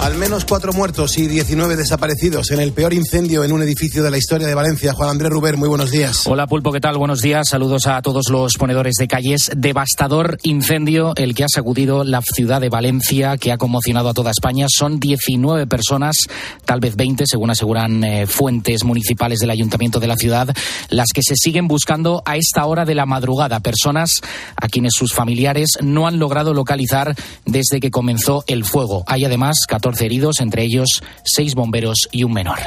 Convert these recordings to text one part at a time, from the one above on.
Al menos cuatro muertos y 19 desaparecidos en el peor incendio en un edificio de la historia de Valencia. Juan Andrés Ruber, muy buenos días. Hola Pulpo, ¿qué tal? Buenos días. Saludos a todos los ponedores de calles. Devastador incendio el que ha sacudido la ciudad de Valencia, que ha conmocionado a toda España. Son 19 personas, tal vez 20, según aseguran eh, fuentes municipales del ayuntamiento de la ciudad, las que se siguen buscando a esta hora de la madrugada. Personas a quienes sus familiares no han logrado localizar desde que comenzó el fuego. Hay además 14 heridos, entre ellos seis bomberos y un menor.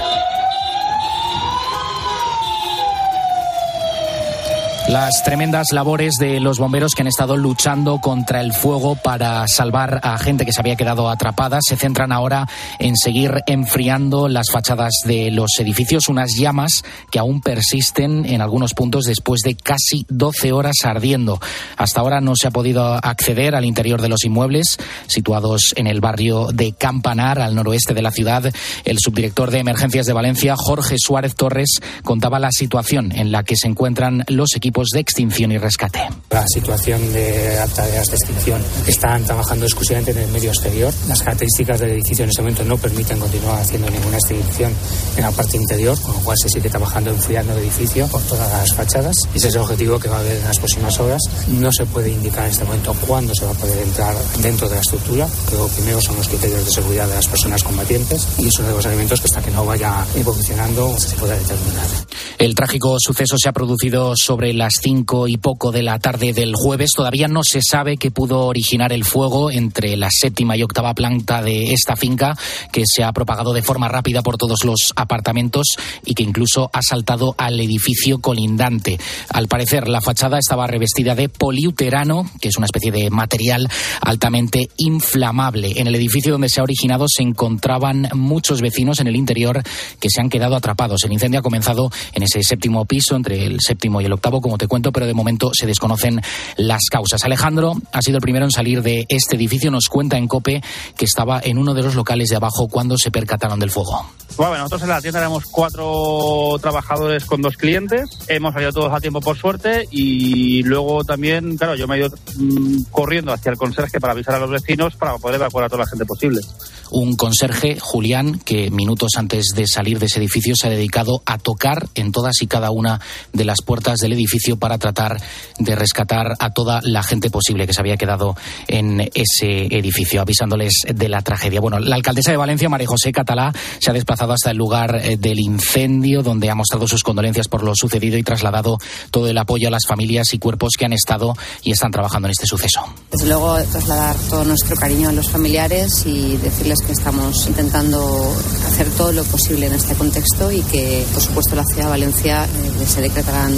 Las tremendas labores de los bomberos que han estado luchando contra el fuego para salvar a gente que se había quedado atrapada se centran ahora en seguir enfriando las fachadas de los edificios, unas llamas que aún persisten en algunos puntos después de casi 12 horas ardiendo. Hasta ahora no se ha podido acceder al interior de los inmuebles situados en el barrio de Campanar, al noroeste de la ciudad. El subdirector de Emergencias de Valencia, Jorge Suárez Torres, contaba la situación en la que se encuentran los equipos de extinción y rescate. La situación de tareas de extinción están trabajando exclusivamente en el medio exterior. Las características del edificio en este momento no permiten continuar haciendo ninguna extinción en la parte interior, con lo cual se sigue trabajando enfriando el edificio por todas las fachadas. Ese es el objetivo que va a haber en las próximas horas. No se puede indicar en este momento cuándo se va a poder entrar dentro de la estructura, que lo primero son los criterios de seguridad de las personas combatientes y es uno de los elementos que hasta que no vaya evolucionando se pueda determinar. El trágico suceso se ha producido sobre las cinco y poco de la tarde del jueves. Todavía no se sabe qué pudo originar el fuego entre la séptima y octava planta de esta finca, que se ha propagado de forma rápida por todos los apartamentos y que incluso ha saltado al edificio colindante. Al parecer, la fachada estaba revestida de poliuterano, que es una especie de material altamente inflamable. En el edificio donde se ha originado se encontraban muchos vecinos en el interior que se han quedado atrapados. El incendio ha comenzado en ese séptimo piso, entre el séptimo y el octavo, como te cuento, pero de momento se desconocen las causas. Alejandro ha sido el primero en salir de este edificio. Nos cuenta en COPE que estaba en uno de los locales de abajo cuando se percataron del fuego. Bueno, nosotros en la tienda éramos cuatro trabajadores con dos clientes. Hemos salido todos a tiempo por suerte y luego también, claro, yo me he ido mm, corriendo hacia el conserje para avisar a los vecinos para poder evacuar a toda la gente posible. Un conserje, Julián, que minutos antes de salir de ese edificio se ha dedicado a tocar en todas y cada una de las puertas del edificio para tratar de rescatar a toda la gente posible que se había quedado en ese edificio, avisándoles de la tragedia. Bueno, la alcaldesa de Valencia, María José Catalá, se ha desplazado hasta el lugar eh, del incendio, donde ha mostrado sus condolencias por lo sucedido y trasladado todo el apoyo a las familias y cuerpos que han estado y están trabajando en este suceso. Desde luego, trasladar todo nuestro cariño a los familiares y decirles que estamos intentando hacer todo lo posible en este contexto y que, por supuesto, la ciudad de Valencia eh, se decretarán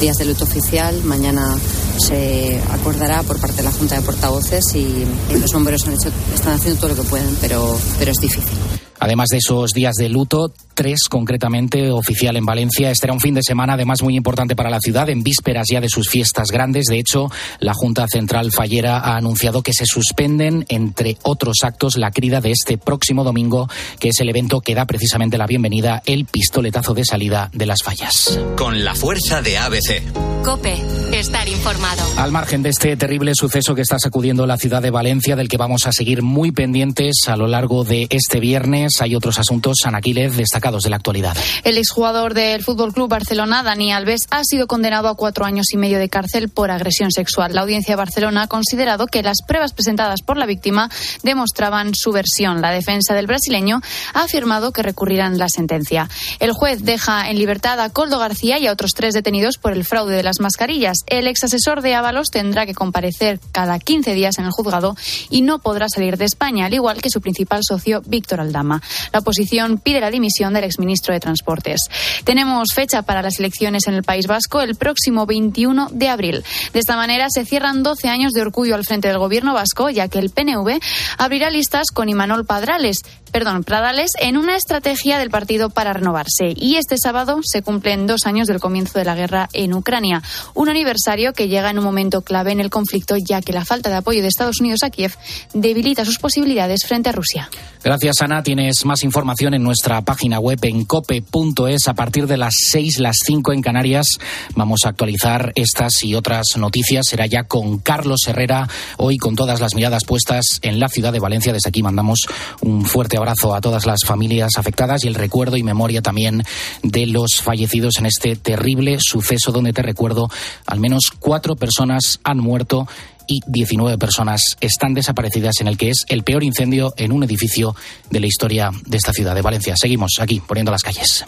días de luto oficial. Mañana se acordará por parte de la Junta de Portavoces y los bomberos han hecho, están haciendo todo lo que pueden, pero, pero es difícil. Además de esos días de luto, tres concretamente oficial en Valencia. Este era un fin de semana además muy importante para la ciudad, en vísperas ya de sus fiestas grandes. De hecho, la Junta Central Fallera ha anunciado que se suspenden, entre otros actos, la crida de este próximo domingo, que es el evento que da precisamente la bienvenida, el pistoletazo de salida de las fallas. Con la fuerza de ABC. Cope, estar informado. Al margen de este terrible suceso que está sacudiendo la ciudad de Valencia, del que vamos a seguir muy pendientes a lo largo de este viernes, hay otros asuntos, Anaquiles, destacados de la actualidad. El exjugador del Fútbol Club Barcelona, Dani Alves, ha sido condenado a cuatro años y medio de cárcel por agresión sexual. La audiencia de Barcelona ha considerado que las pruebas presentadas por la víctima demostraban su versión. La defensa del brasileño ha afirmado que recurrirán la sentencia. El juez deja en libertad a Coldo García y a otros tres detenidos por el fraude de las mascarillas. El ex asesor de Ábalos tendrá que comparecer cada 15 días en el juzgado y no podrá salir de España, al igual que su principal socio, Víctor Aldama. La oposición pide la dimisión del exministro de Transportes. Tenemos fecha para las elecciones en el País Vasco el próximo 21 de abril. De esta manera se cierran 12 años de orgullo al frente del gobierno vasco, ya que el PNV abrirá listas con Imanol Padrales, perdón, Pradales en una estrategia del partido para renovarse. Y este sábado se cumplen dos años del comienzo de la guerra en Ucrania, un aniversario que llega en un momento clave en el conflicto, ya que la falta de apoyo de Estados Unidos a Kiev debilita sus posibilidades frente a Rusia. Gracias, Ana. Tienes más información en nuestra página web en cope.es a partir de las 6, las 5 en Canarias. Vamos a actualizar estas y otras noticias. Será ya con Carlos Herrera, hoy con todas las miradas puestas en la ciudad de Valencia. Desde aquí mandamos un fuerte abrazo a todas las familias afectadas y el recuerdo y memoria también de los fallecidos en este terrible suceso donde te recuerdo, al menos cuatro personas han muerto y 19 personas están desaparecidas en el que es el peor incendio en un edificio de la historia de esta ciudad de Valencia. Seguimos aquí poniendo las calles.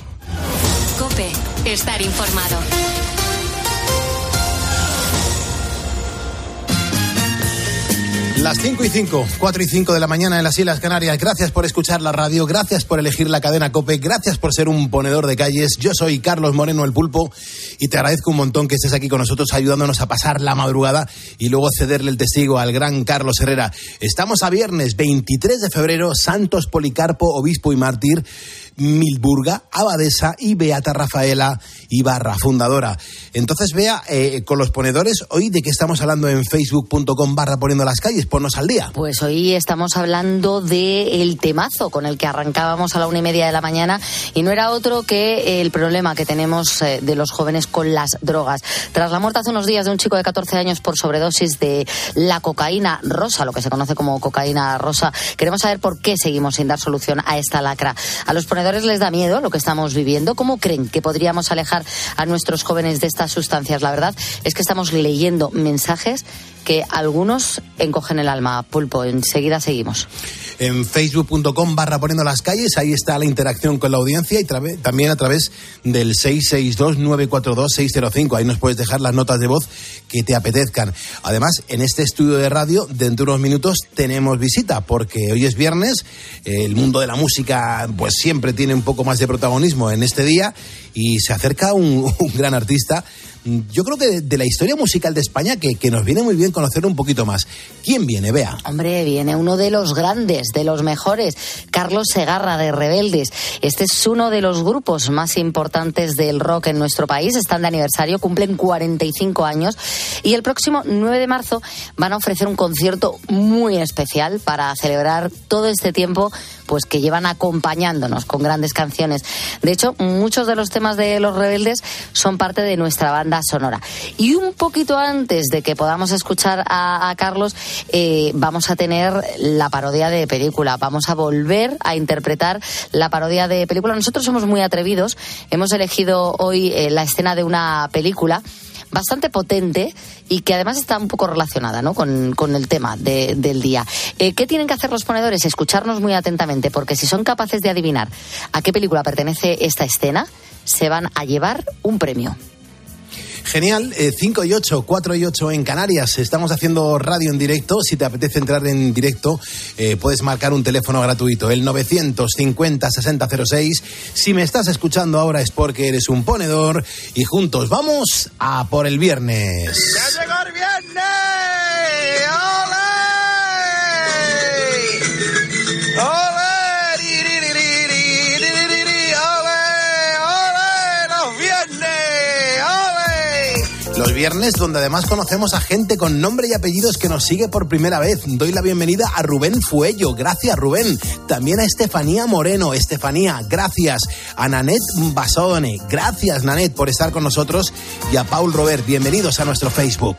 Cope, estar informado. Las 5 y 5, 4 y 5 de la mañana en las Islas Canarias. Gracias por escuchar la radio, gracias por elegir la cadena Cope, gracias por ser un ponedor de calles. Yo soy Carlos Moreno el Pulpo y te agradezco un montón que estés aquí con nosotros ayudándonos a pasar la madrugada y luego cederle el testigo al gran Carlos Herrera. Estamos a viernes 23 de febrero, Santos Policarpo, obispo y mártir. Milburga, abadesa y Beata Rafaela Ibarra, fundadora. Entonces, vea, eh, con los ponedores, hoy de qué estamos hablando en facebook.com barra poniendo las calles, ponnos al día. Pues hoy estamos hablando del temazo con el que arrancábamos a la una y media de la mañana y no era otro que el problema que tenemos eh, de los jóvenes con las drogas. Tras la muerte hace unos días de un chico de 14 años por sobredosis de la cocaína rosa, lo que se conoce como cocaína rosa, queremos saber por qué seguimos sin dar solución a esta lacra. A los ponedores les da miedo lo que estamos viviendo? ¿Cómo creen que podríamos alejar a nuestros jóvenes de estas sustancias? La verdad es que estamos leyendo mensajes que algunos encogen el alma. Pulpo, enseguida seguimos. En facebook.com barra poniendo las calles, ahí está la interacción con la audiencia y también a través del 662-942-605. Ahí nos puedes dejar las notas de voz que te apetezcan. Además, en este estudio de radio, dentro de unos minutos tenemos visita, porque hoy es viernes, el mundo de la música pues siempre tiene un poco más de protagonismo en este día y se acerca un, un gran artista yo creo que de, la historia musical de España que, que, nos viene muy bien conocer un poquito más. ¿Quién viene, Bea? Hombre, viene uno de los grandes, de los mejores, Carlos Segarra de Rebeldes. Este es uno de los grupos más importantes del rock en nuestro país. Están de aniversario, cumplen 45 años y el próximo 9 de marzo van a ofrecer un concierto muy especial para celebrar todo este tiempo pues que llevan acompañándonos con grandes canciones. De hecho, muchos de los temas de Los Rebeldes son parte de nuestra banda sonora. Y un poquito antes de que podamos escuchar a, Carlos, eh, vamos a tener la parodia de película. Vamos a volver a interpretar la parodia de película. Nosotros somos muy atrevidos. Hemos elegido hoy eh, la escena de una película bastante potente y que además está un poco relacionada ¿no? con, el tema del día. Eh, ¿Qué tienen que hacer los ponedores? Escucharnos muy atentamente, porque si son capaces de adivinar a qué película pertenece esta escena, se van a llevar un premio. Genial, 5 eh, y 8, 4 y 8 en Canarias. Estamos haciendo radio en directo. Si te apetece entrar en directo, eh, puedes marcar un teléfono gratuito, el 950-6006. Si me estás escuchando ahora es porque eres un ponedor y juntos vamos a por el viernes. ¡Ya llegó el viernes! ¡Ole! Viernes, donde además conocemos a gente con nombre y apellidos que nos sigue por primera vez. Doy la bienvenida a Rubén Fuello. Gracias, Rubén. También a Estefanía Moreno. Estefanía, gracias. A Nanet Basone. Gracias, Nanet, por estar con nosotros. Y a Paul Robert, bienvenidos a nuestro Facebook.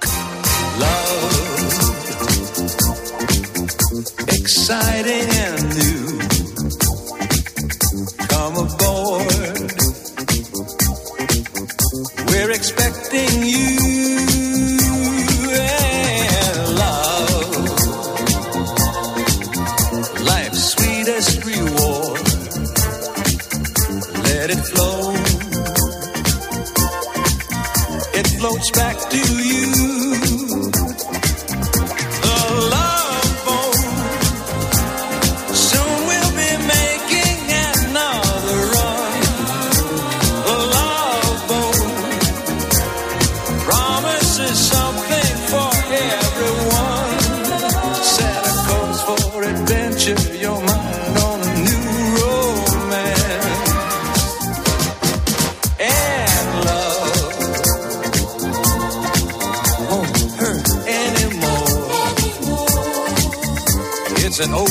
and oh.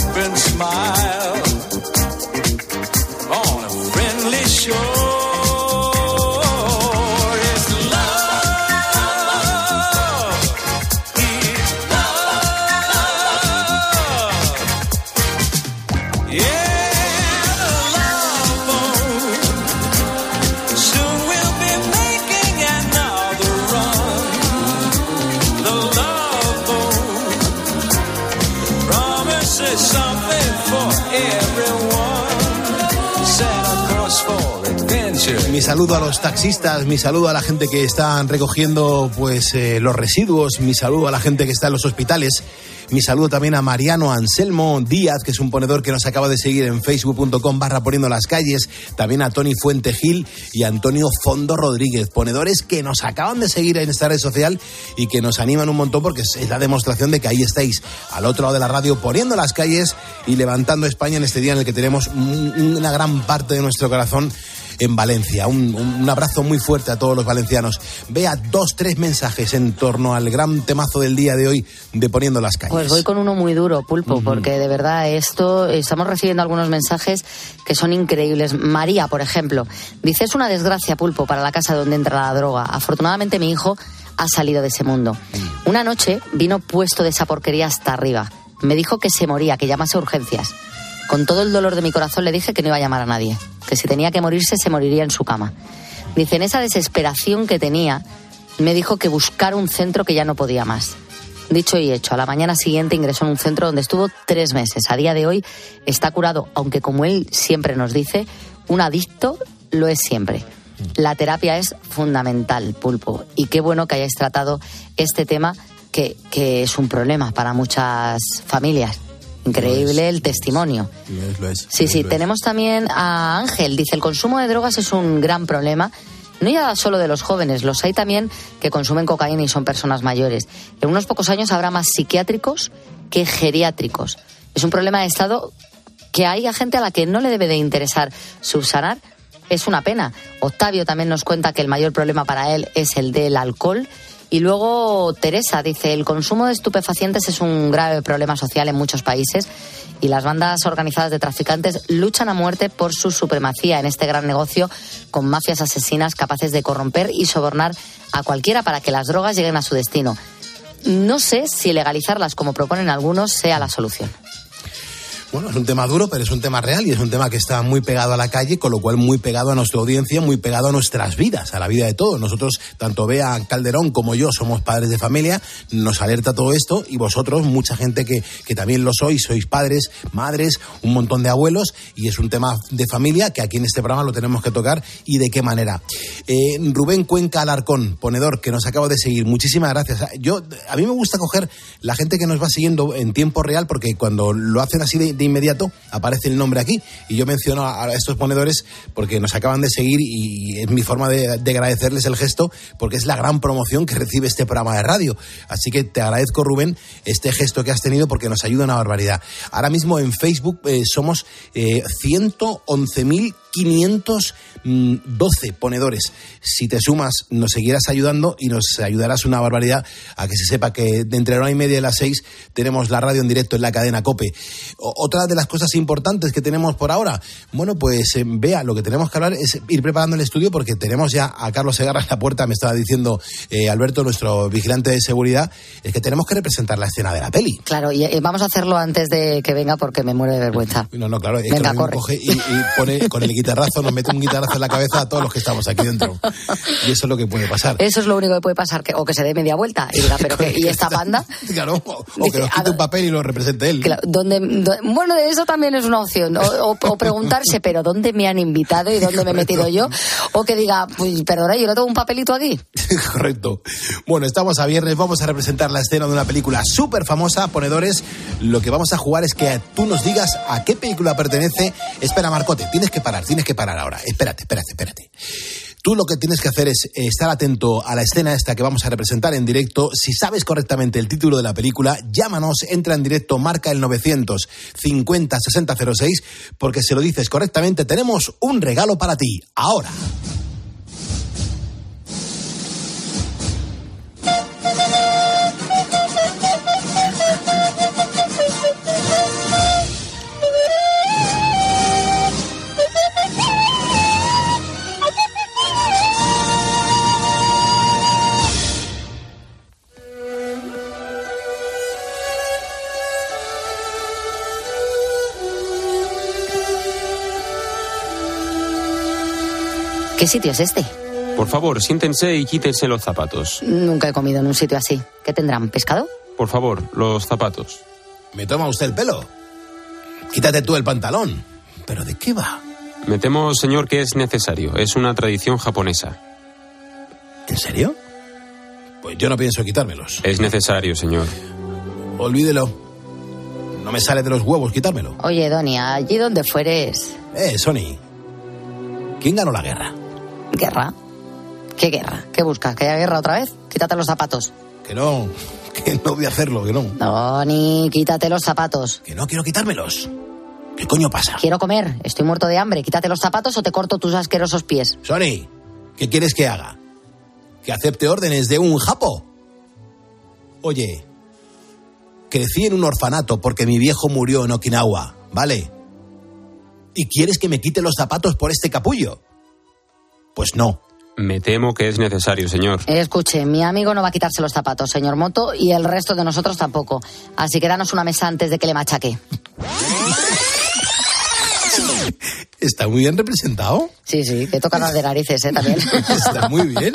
Saludo a los taxistas, mi saludo a la gente que está recogiendo pues eh, los residuos, mi saludo a la gente que está en los hospitales. Mi saludo también a Mariano Anselmo Díaz, que es un ponedor que nos acaba de seguir en facebook.com barra poniendo las calles. También a Tony Fuente Gil y a Antonio Fondo Rodríguez, ponedores que nos acaban de seguir en esta red social y que nos animan un montón porque es la demostración de que ahí estáis al otro lado de la radio poniendo las calles y levantando España en este día en el que tenemos un- una gran parte de nuestro corazón en Valencia. Un, un abrazo muy fuerte a todos los valencianos. Vea dos, tres mensajes en torno al gran temazo del día de hoy de Poniendo las calles. Pues voy con uno muy duro, Pulpo, porque de verdad esto, estamos recibiendo algunos mensajes que son increíbles. María, por ejemplo, dice, es una desgracia, Pulpo, para la casa donde entra la droga. Afortunadamente mi hijo ha salido de ese mundo. Una noche vino puesto de esa porquería hasta arriba. Me dijo que se moría, que llamase a urgencias. Con todo el dolor de mi corazón le dije que no iba a llamar a nadie, que si tenía que morirse se moriría en su cama. Dice, en esa desesperación que tenía, me dijo que buscar un centro que ya no podía más. Dicho y hecho, a la mañana siguiente ingresó en un centro donde estuvo tres meses. A día de hoy está curado, aunque como él siempre nos dice, un adicto lo es siempre. La terapia es fundamental, pulpo. Y qué bueno que hayáis tratado este tema que, que es un problema para muchas familias. Increíble el testimonio. Lo es, lo es, Sí, lo sí. lo es. Tenemos también a Ángel. Dice, el consumo de drogas es un gran problema. No ya solo de los jóvenes, los hay también que consumen cocaína y son personas mayores. En unos pocos años habrá más psiquiátricos que geriátricos. Es un problema de Estado que hay a gente a la que no le debe de interesar subsanar. Es una pena. Octavio también nos cuenta que el mayor problema para él es el del alcohol. Y luego Teresa dice, el consumo de estupefacientes es un grave problema social en muchos países y las bandas organizadas de traficantes luchan a muerte por su supremacía en este gran negocio con mafias asesinas capaces de corromper y sobornar a cualquiera para que las drogas lleguen a su destino. No sé si legalizarlas como proponen algunos sea la solución. Bueno, es un tema duro, pero es un tema real y es un tema que está muy pegado a la calle, con lo cual muy pegado a nuestra audiencia, muy pegado a nuestras vidas, a la vida de todos. Nosotros, tanto Bea Calderón como yo, somos padres de familia, nos alerta todo esto y vosotros, mucha gente que, que también lo sois, sois padres, madres, un montón de abuelos y es un tema de familia que aquí en este programa lo tenemos que tocar y de qué manera. Eh, Rubén Cuenca Alarcón, ponedor, que nos acaba de seguir, muchísimas gracias. Yo, a mí me gusta coger la gente que nos va siguiendo en tiempo real porque cuando lo hacen así de, de inmediato aparece el nombre aquí y yo menciono a, estos ponedores porque nos acaban de seguir y es mi forma de, de agradecerles el gesto porque es la gran promoción que recibe este programa de radio. Así que te agradezco, Rubén, este gesto que has tenido porque nos ayuda una barbaridad. Ahora mismo en Facebook eh, somos eh, 111.512 ponedores. Si te sumas, nos seguirás ayudando y nos ayudarás una barbaridad a que se sepa que de entre la hora y media y las seis tenemos la radio en directo en la cadena COPE. O- otra de las cosas importantes que tenemos por ahora, bueno, pues eh, vea, lo que tenemos que hablar es ir preparando el estudio porque tenemos ya a Carlos Segarra en la puerta, me estaba diciendo eh, Alberto, nuestro vigilante de seguridad, es que tenemos que representar la escena de la peli. Claro, y eh, vamos a hacerlo antes de que venga porque me muero de vergüenza. No, no, claro, es Venga, que corre. coge y, y pone con el guitarrazo, nos mete un guitarrazo en la cabeza a todos los que estamos aquí dentro. Y eso es lo que puede pasar. Eso es lo único que puede pasar, que, o que se dé media vuelta y diga, pero que, ¿y esta banda? Claro, o, que nos quite un papel y lo represente él. Claro, ¿dónde- dó- bueno, eso también es una opción. O, o- o preguntarse, ¿pero dónde me han invitado y dónde me he metido yo? O que diga, pues perdona, yo no tengo un papelito aquí. Correcto. Bueno, estamos a viernes, vamos a representar la escena de una película súper famosa, ponedores. Lo que vamos a jugar es que tú nos digas a qué película pertenece. Espera, Marcote, tienes que parar, tienes que parar ahora. Espérate, espérate, espérate. Tú lo que tienes que hacer es eh, estar atento a la escena esta que vamos a representar en directo. Si sabes correctamente el título de la película, llámanos, entra en directo, marca el 950 6006, porque si lo dices correctamente, tenemos un regalo para ti. Ahora. ¿Qué sitio es este? Por favor, siéntense y quítense los zapatos. Nunca he comido en un sitio así. ¿Qué tendrán? ¿Pescado? Por favor, los zapatos. ¿Me toma usted el pelo? Quítate tú el pantalón. ¿Pero de qué va? Me temo, señor, que es necesario. Es una tradición japonesa. ¿En serio? Pues yo no pienso quitármelos. Es necesario, señor. Olvídelo. No me sale de los huevos quitármelo. Oye, Donia, allí donde fueres. Eh, Sony. ¿Quién ganó la guerra? ¿Guerra? ¿Qué guerra? ¿Qué buscas? ¿Que haya guerra otra vez? Quítate los zapatos. Que no, que no voy a hacerlo, que no. Doni, quítate los zapatos. Que no quiero quitármelos. ¿Qué coño pasa? Quiero comer, estoy muerto de hambre. Quítate los zapatos o te corto tus asquerosos pies. Sony, ¿qué quieres que haga? ¿Que acepte órdenes de un japo? Oye, crecí en un orfanato porque mi viejo murió en Okinawa, ¿vale? ¿Y quieres que me quite los zapatos por este capullo? Pues no. Me temo que es necesario, señor. Escuche, mi amigo no va a quitarse los zapatos, señor Moto, y el resto de nosotros tampoco. Así que danos una mesa antes de que le machaque. Está muy bien representado. Sí, sí, que tocan las de narices, ¿eh? También. Está muy bien.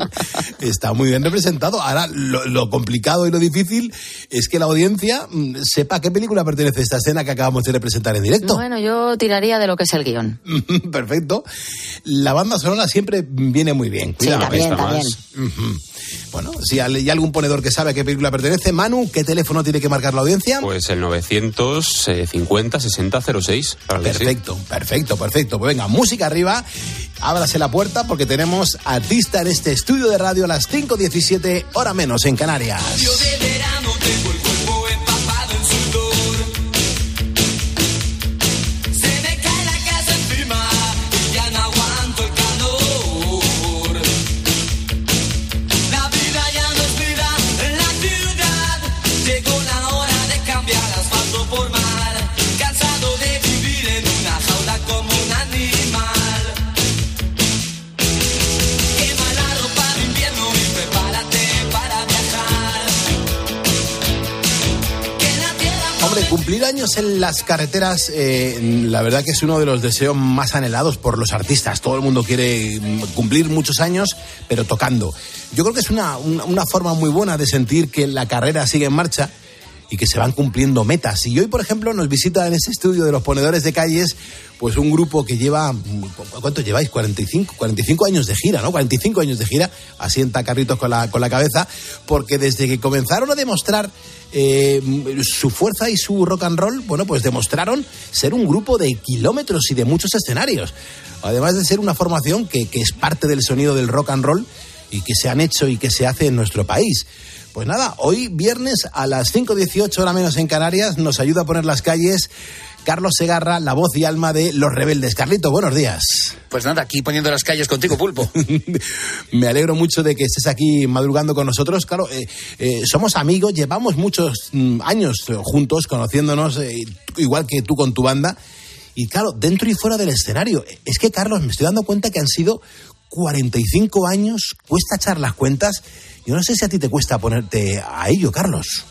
Está muy bien representado. Ahora, lo, lo complicado y lo difícil es que la audiencia mm, sepa a qué película pertenece esta escena que acabamos de representar en directo. Bueno, yo tiraría de lo que es el guion. Perfecto. La banda sonora siempre viene muy bien. Sí, Cuidado, también, esta también. más. Bueno, si hay algún ponedor que sabe a qué película pertenece, Manu, ¿qué teléfono tiene que marcar la audiencia? Pues el 950 60 06. Claro que sí. Perfecto, perfecto, Pues venga, música arriba, ábrase la puerta porque tenemos artista en este estudio de radio a las 5.17, hora menos en Canarias. En las carreteras, eh, la verdad que es uno de los deseos más anhelados por los artistas. Todo el mundo quiere mm, cumplir muchos años, pero tocando. Yo creo que es una, una forma muy buena de sentir que la carrera sigue en marcha y que se van cumpliendo metas. Y hoy, por ejemplo, nos visita en ese estudio de los ponedores de calles, pues un grupo que lleva, ¿cuánto lleváis? 45, 45 años de gira, ¿no? 45 años de gira, asienta carritos con la, con la cabeza, porque desde que comenzaron a demostrar eh, su fuerza y su rock and roll, bueno, pues demostraron ser un grupo de kilómetros y de muchos escenarios. Además de ser una formación que, que es parte del sonido del rock and roll y que se han hecho y que se hace en nuestro país. Pues nada, hoy viernes a las 5.18 hora menos en Canarias nos ayuda a poner las calles Carlos Segarra, la voz y alma de Los Rebeldes. Carlito, buenos días. Pues nada, aquí poniendo las calles contigo, Pulpo. Me alegro mucho de que estés aquí madrugando con nosotros. Claro, eh, eh, somos amigos, llevamos muchos mm, años juntos, conociéndonos, eh, igual que tú con tu banda. Y claro, dentro y fuera del escenario. Es que, Carlos, me estoy dando cuenta que han sido 45 años, cuesta echar las cuentas. Yo no sé si a ti te cuesta ponerte a ello, Carlos.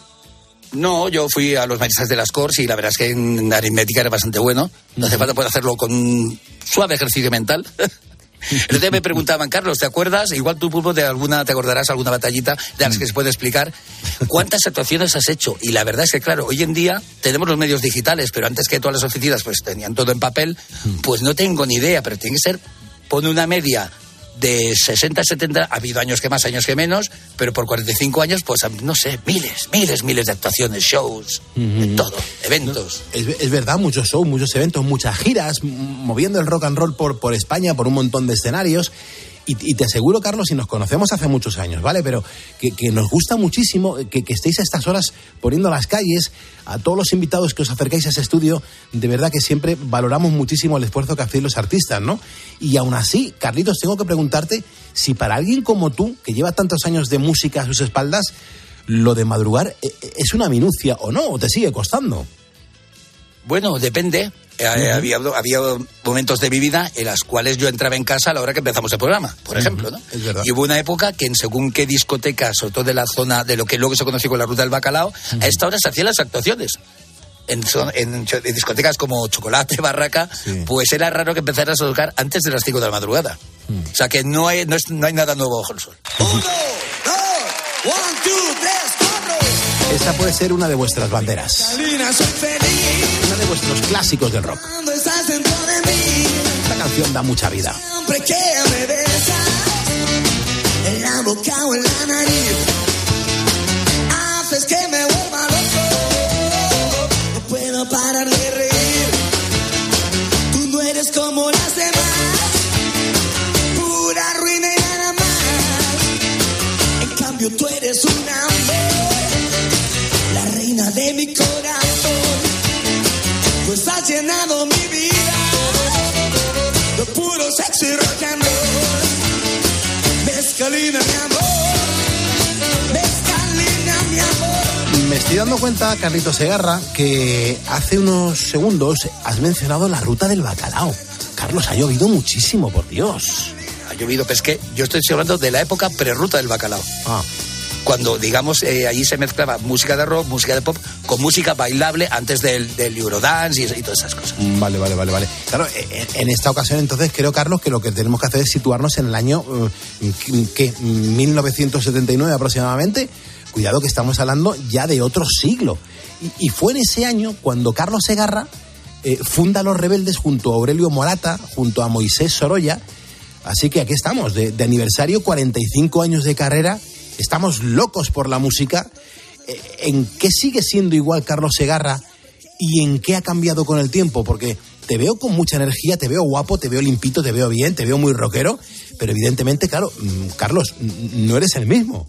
No, yo fui a los maestras de las Cors y la verdad es que en aritmética era bastante bueno. No hace falta poder hacerlo con un suave ejercicio mental. El día me preguntaban, Carlos, ¿te acuerdas? Igual tú, Pulpo, de alguna, te acordarás alguna batallita de las que se puede explicar. ¿Cuántas actuaciones has hecho? Y la verdad es que, claro, hoy en día tenemos los medios digitales, pero antes que todas las oficinas pues tenían todo en papel, pues no tengo ni idea, pero tiene que ser, pone una media de 60, 70, ha habido años que más, años que menos, pero por 45 años, pues no sé, miles, miles, miles de actuaciones, shows, de todo, eventos. Es, es verdad, muchos shows, muchos eventos, muchas giras, moviendo el rock and roll por, por España, por un montón de escenarios. Y, te aseguro, Carlos, y nos conocemos hace muchos años, ¿vale? Pero que, nos gusta muchísimo que, que estéis a estas horas poniendo las calles, a todos los invitados que os acercáis a ese estudio, de verdad que siempre valoramos muchísimo el esfuerzo que hacéis los artistas, ¿no? Y aún así, Carlitos, tengo que preguntarte si para alguien como tú, que lleva tantos años de música a sus espaldas, lo de madrugar eh, eh, es una minucia o no, o te sigue costando. Bueno, depende. Eh, había, había momentos de mi vida en las cuales yo entraba en casa a la hora que empezamos el programa, por ejemplo, ¿no? Es verdad. Y hubo una época que en según qué discotecas, sobre todo de la zona de lo que luego se conoció con la ruta del bacalao, a esta hora se hacían las actuaciones. en, discotecas como Chocolate, Barraca, pues era raro que empezaras a tocar antes de las 5 de la madrugada. O sea que no hay, no, es- no hay nada nuevo bajo el sol. Esta puede ser una de vuestras banderas. Uno de vuestros clásicos del rock. Esta canción da mucha vida. Siempre que me besas en la boca o en la nariz, estoy dando cuenta, Carlito Segarra, que hace unos segundos has mencionado la ruta del bacalao. Carlos, ha llovido muchísimo, por Dios. Ha llovido pesqué. Yo estoy hablando de la época prerruta del bacalao. Ah. Cuando, digamos, eh, allí se mezclaba música de rock, música de pop, con música bailable antes del, del Eurodance y, y todas esas cosas. Mm, Vale, vale, vale, vale. Claro, eh, en esta ocasión entonces creo, Carlos, que lo que tenemos que hacer es situarnos en el año, eh, ¿qué? 1979 aproximadamente. Cuidado que estamos hablando ya de otro siglo. Y, fue en ese año cuando Carlos Segarra eh, funda Los Rebeldes junto a Aurelio Morata, junto a Moisés Sorolla. Así que aquí estamos, de, de aniversario, 45 años de carrera. Estamos locos por la música. Eh, ¿En qué sigue siendo igual Carlos Segarra y en qué ha cambiado con el tiempo? Porque te veo con mucha energía, te veo guapo, te veo limpito, te veo bien, te veo muy rockero, pero evidentemente, claro, mm, Carlos, no eres el mismo.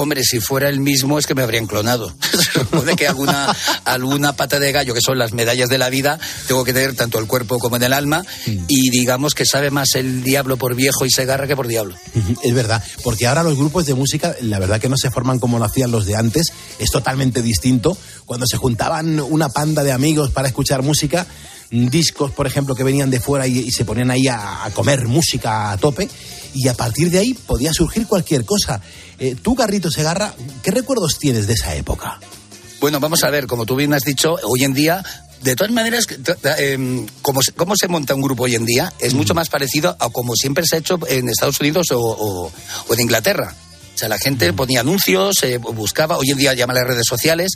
Hombre, si fuera el mismo es que me habrían clonado. Supone que alguna, alguna pata de gallo, que son las medallas de la vida, tengo que tener tanto el cuerpo como en el alma, y digamos que sabe más el diablo por viejo y segarra que por diablo. Es verdad, porque ahora los grupos de música, la verdad que no se forman como lo hacían los de antes, es totalmente distinto. Cuando se juntaban una panda de amigos para escuchar música, discos, por ejemplo, que venían de fuera y, y se ponían ahí a, a comer música a tope, y a partir de ahí podía surgir cualquier cosa. Eh, tú, Garrito Segarra, ¿qué recuerdos tienes de esa época? Bueno, vamos a ver, como tú bien has dicho, hoy en día, de todas maneras, eh, como, se- cómo se monta un grupo hoy en día es mucho más parecido a como siempre se ha hecho en Estados Unidos o, o- o en Inglaterra. O sea, la gente ponía anuncios, eh, buscaba, hoy en día llama a las redes sociales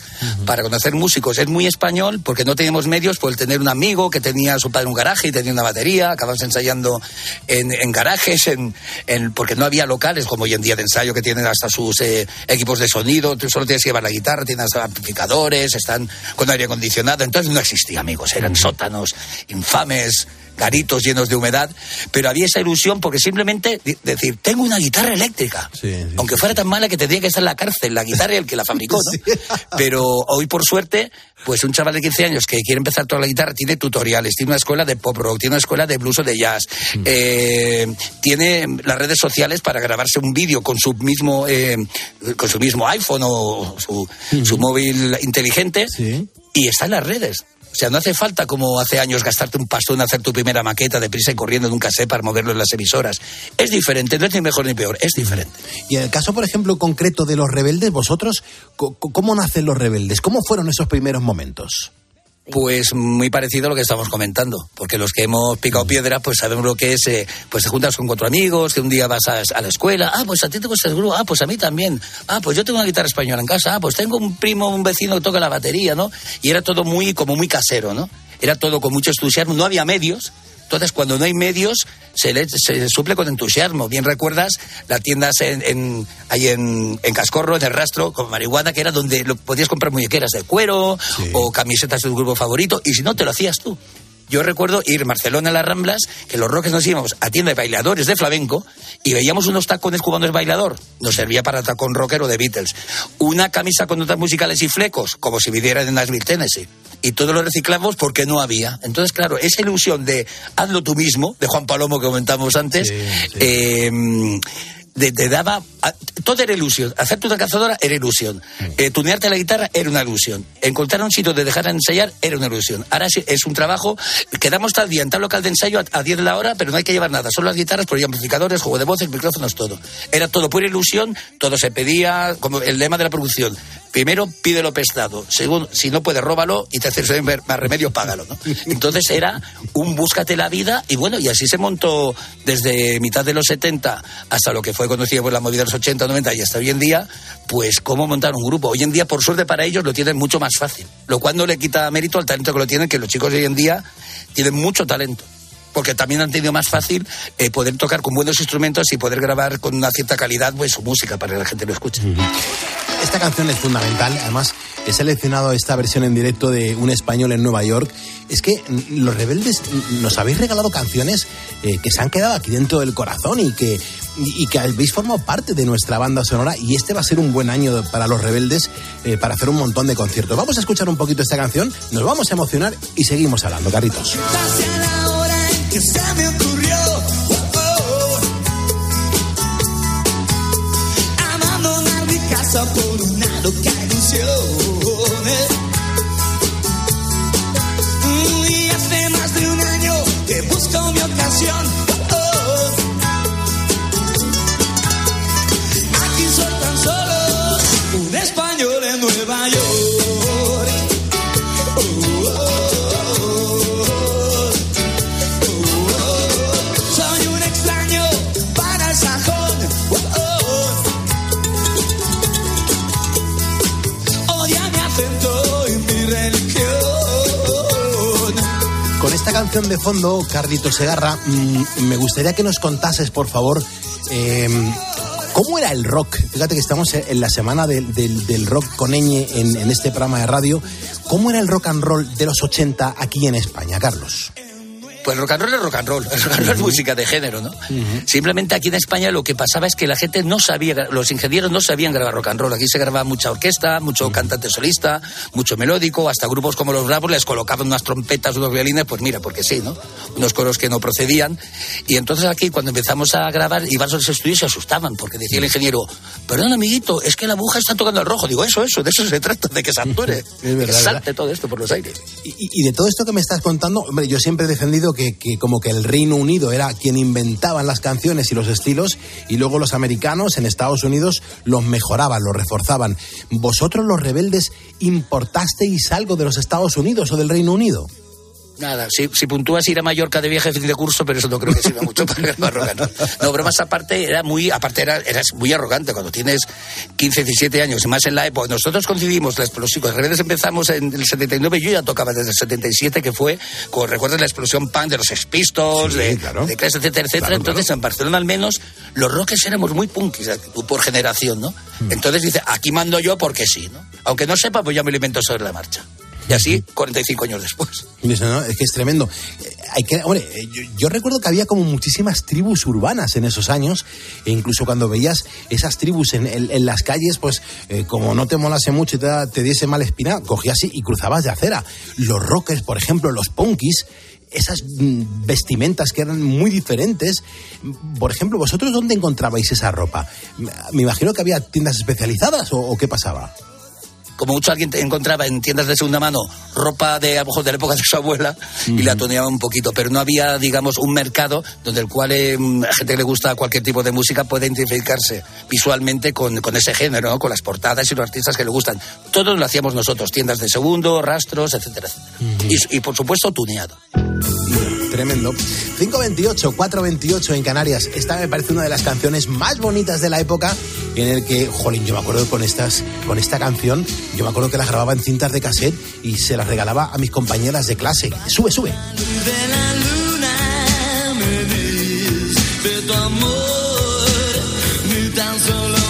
para conocer músicos. Es muy español porque no teníamos medios por el tener un amigo que tenía su padre un garaje y tenía una batería, acabamos ensayando en, en garajes, en, en- porque no había locales como hoy en día de ensayo que tienen hasta sus eh, equipos de sonido, tú solo tienes que llevar la guitarra, tienes amplificadores, están con aire acondicionado, entonces no existía amigos, eran sótanos infames, garitos llenos de humedad, pero había esa ilusión porque simplemente decir, tengo una guitarra eléctrica, aunque fuera tan mala que tendría que estar en la cárcel, la guitarra y el que la fabricó, ¿no? Pero hoy, por suerte, pues un chaval de 15 años que quiere empezar toda la guitarra tiene tutoriales, tiene una escuela de pop rock, tiene una escuela de blues o de jazz, eh, tiene las redes sociales para grabarse un vídeo con su mismo eh, con su mismo iPhone o su, su móvil inteligente y está en las redes. O sea, no hace falta como hace años gastarte un pastón en hacer tu primera maqueta de prisa y corriendo en un cassette para moverlo en las emisoras. Es diferente, no es ni mejor ni peor, es diferente. Y en el caso, por ejemplo, concreto de los rebeldes, vosotros, ¿cómo nacen los rebeldes? ¿Cómo fueron esos primeros momentos? Pues muy parecido a lo que estamos comentando, porque los que hemos picado piedra, pues sabemos lo que es, eh, pues te juntas con cuatro amigos, que un día vas a, la escuela, ah, pues a ti te gusta el grupo, ah, pues a mí también, ah, pues yo tengo una guitarra española en casa, ah, pues tengo un primo, un vecino que toca la batería, ¿no? Y era todo muy, como muy casero, ¿no? Era todo con mucho entusiasmo, no había medios, entonces, cuando no hay medios, se, le, se suple con entusiasmo. Bien recuerdas las tiendas en, en- ahí en, en Cascorro, en el rastro, con marihuana, que era donde lo, podías comprar muñequeras de cuero o camisetas de tu grupo favorito, y si no, te lo hacías tú. Yo recuerdo ir a Barcelona a las Ramblas, que los roques nos íbamos a tienda de bailadores de flamenco y veíamos unos tacones cubanos bailador. Nos servía para tacón rockero de Beatles. Una camisa con notas musicales y flecos, como si vivieran en Nashville, Tennessee. Y todo lo reciclamos porque no había. Entonces, claro, esa ilusión de hazlo tú mismo, de Juan Palomo que comentamos antes, eh, de- te daba. a- todo era ilusión. Hacerte una cazadora era ilusión. Eh, tunearte la guitarra era una ilusión. Encontrar un sitio de dejar de ensayar era una ilusión. Ahora sí, es un trabajo. Quedamos tal día en tal local de ensayo a, a 10 de la hora, pero no hay que llevar nada. Solo las guitarras, por amplificadores, juego de voces, micrófonos, todo. Era todo pura ilusión, todo se pedía, como el lema de la producción. Primero pídelo prestado, segundo, si no puedes, róbalo. Y tercero, si hay más remedio, págalo, ¿no? Entonces era un búscate la vida. Y bueno, y así se montó desde mitad de los 70 hasta lo que fue conocido por la movida de los 80, 90 y hasta hoy en día, pues cómo montar un grupo. Hoy en día, por suerte para ellos, lo tienen mucho más fácil, lo cual no le quita mérito al talento que lo tienen, que los chicos de hoy en día tienen mucho talento porque también han tenido más fácil eh, poder tocar con buenos instrumentos y poder grabar con una cierta calidad pues, su música para que la gente lo escuche. Esta canción es fundamental, además he seleccionado esta versión en directo de un español en Nueva York. Es que los rebeldes nos habéis regalado canciones eh, que se han quedado aquí dentro del corazón y que, y que habéis formado parte de nuestra banda sonora y este va a ser un buen año para los rebeldes eh, para hacer un montón de conciertos. Vamos a escuchar un poquito esta canción, nos vamos a emocionar y seguimos hablando, Carritos. Que se me ocurrió oh, oh, abandonar mi casa por una loca ilusión. De fondo, Carlitos Segarra, mm, me gustaría que nos contases, por favor, eh, cómo era el rock. Fíjate que estamos en la semana del, del- rock con Eñe en, en este programa de radio. ¿Cómo era el rock and roll de los 80 aquí en España, Carlos? Pues rock and roll es rock and roll, rock and roll es música de género, ¿no? Simplemente aquí en España lo que pasaba es que la gente no sabía, los ingenieros no sabían grabar rock and roll. Aquí se grababa mucha orquesta, mucho cantante solista, mucho melódico, hasta grupos como los Bravos les colocaban unas trompetas, unos violines, pues mira, porque sí, ¿no? Unos coros que no procedían. Y entonces aquí cuando empezamos a grabar, iban a los estudios y se asustaban, porque decía el ingeniero, perdón amiguito, es que la aguja está tocando el rojo. Digo, eso, eso, de eso se trata, de que se Es verdad, que salte todo esto por los aires. Y, y- y de todo esto que me estás contando, hombre, yo siempre he defendido que, que como que el Reino Unido era quien inventaban las canciones y los estilos y luego los americanos en Estados Unidos los mejoraban, los reforzaban. ¿Vosotros los rebeldes importasteis algo de los Estados Unidos o del Reino Unido? Nada, si, si puntúas ir a Mallorca de viaje fin de curso, pero eso no creo que sirva mucho para el. No, bromas aparte, era muy, aparte era, eras muy arrogante cuando tienes 15, 17 años y más en la época. Nosotros coincidimos, la explosión, los rebeldes empezamos en el 79, yo ya tocaba desde el 77, que fue, como recuerdas, la explosión punk de los Sex Pistols, Sí, de, claro. de Clash, etcétera, etcétera. Claro, Entonces, en Barcelona al menos, los rockers éramos muy punkis, por generación, ¿no? Entonces dice, aquí mando yo porque sí, ¿no? Aunque no sepa, pues ya me lo invento sobre la marcha. Y así, 45 años después. No, es que es tremendo. Eh, Hay que, hombre, eh, yo, yo recuerdo que había como muchísimas tribus urbanas en esos años, e incluso cuando veías esas tribus en, en- en las calles, pues eh, como no te molase mucho y te, te diese mala espina, cogías y, y cruzabas de acera. Los rockers, por ejemplo, los punkis, esas mm, vestimentas que eran muy diferentes. Por ejemplo, ¿vosotros dónde encontrabais esa ropa? Me imagino que había tiendas especializadas o, o qué pasaba. Como mucho alguien encontraba en tiendas de segunda mano ropa de a lo mejor de la época de su abuela y la toneaba un poquito, pero no había, digamos, un mercado donde el cual eh, a gente que le gusta cualquier tipo de música puede identificarse visualmente con, con ese género, ¿no? con las portadas y los artistas que le gustan. Todo lo hacíamos nosotros, tiendas de segundo, rastros, etcétera, etcétera. y, y, por supuesto tuneado. Tremendo. 528, 428 en Canarias. Esta me parece una de las canciones más bonitas de la época en el que, jolín, yo me acuerdo con estas con esta canción, yo me acuerdo que las grababa en cintas de cassette y se las regalaba a mis compañeras de clase. Sube, sube. Tu amor, ni tan solo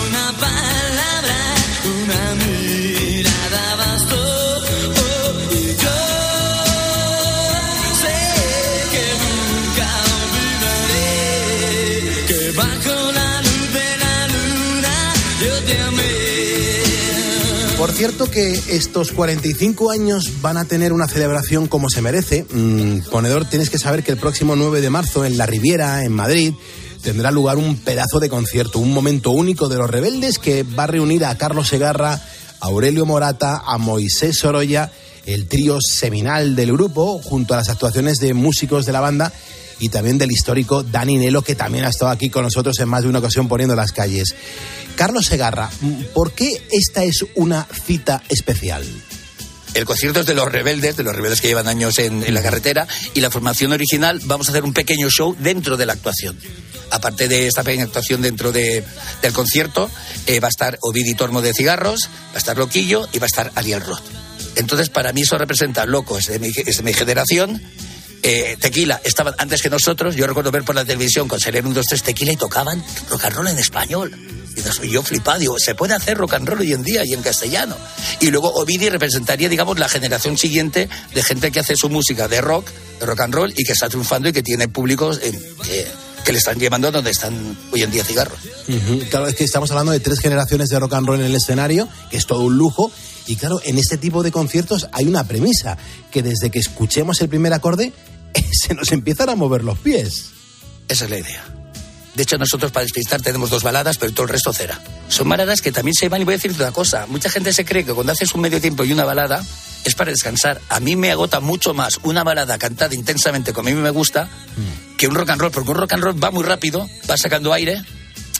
cierto que estos 45 años van a tener una celebración como se merece. Mm, ponedor, tienes que saber que el próximo 9 de marzo en La Riviera, en Madrid, tendrá lugar un pedazo de concierto, un momento único de los rebeldes que va a reunir a Carlos Segarra, a Aurelio Morata, a Moisés Sorolla, el trío seminal del grupo, junto a las actuaciones de músicos de la banda. y también del histórico Dani Nelo, que también ha estado aquí con nosotros en más de una ocasión poniendo las calles. Carlos Segarra, ¿por qué esta es una cita especial? El concierto es de los rebeldes, de los rebeldes que llevan años en, la carretera, y la formación original vamos a hacer un pequeño show dentro de la actuación. Aparte de esta pequeña actuación dentro de- del concierto, eh, va a estar Ovidi Tormo de Cigarros, va a estar Loquillo y va a estar Ariel Roth. Entonces, para mí eso representa loco, es de mi, de mi generación. Eh, tequila, estaban antes que nosotros. Yo recuerdo ver por la televisión con Sereno 1, 2, 3 Tequila y tocaban rock and roll en español. Y no soy yo flipado, digo, se puede hacer rock and roll hoy en día y en castellano. Y luego Ovidi representaría, digamos, la generación siguiente de gente que hace su música de rock, de rock and roll y que está triunfando y que tiene públicos que, que le están llevando a donde están hoy en día cigarros. Ujú, Claro, es que estamos hablando de tres generaciones de rock and roll en el escenario, que es todo un lujo. Y claro, en este tipo de conciertos hay una premisa, que desde que escuchemos el primer acorde, se nos empiezan a mover los pies. Esa es la idea. De hecho, nosotros para despistar tenemos dos baladas, pero todo el resto cera. Son baladas que también se van, y voy a decirte una cosa, mucha gente se cree que cuando haces un medio tiempo y una balada es para descansar. A mí me agota mucho más una balada cantada intensamente como a mí me gusta que un rock and roll, porque un rock and roll va muy rápido, va sacando aire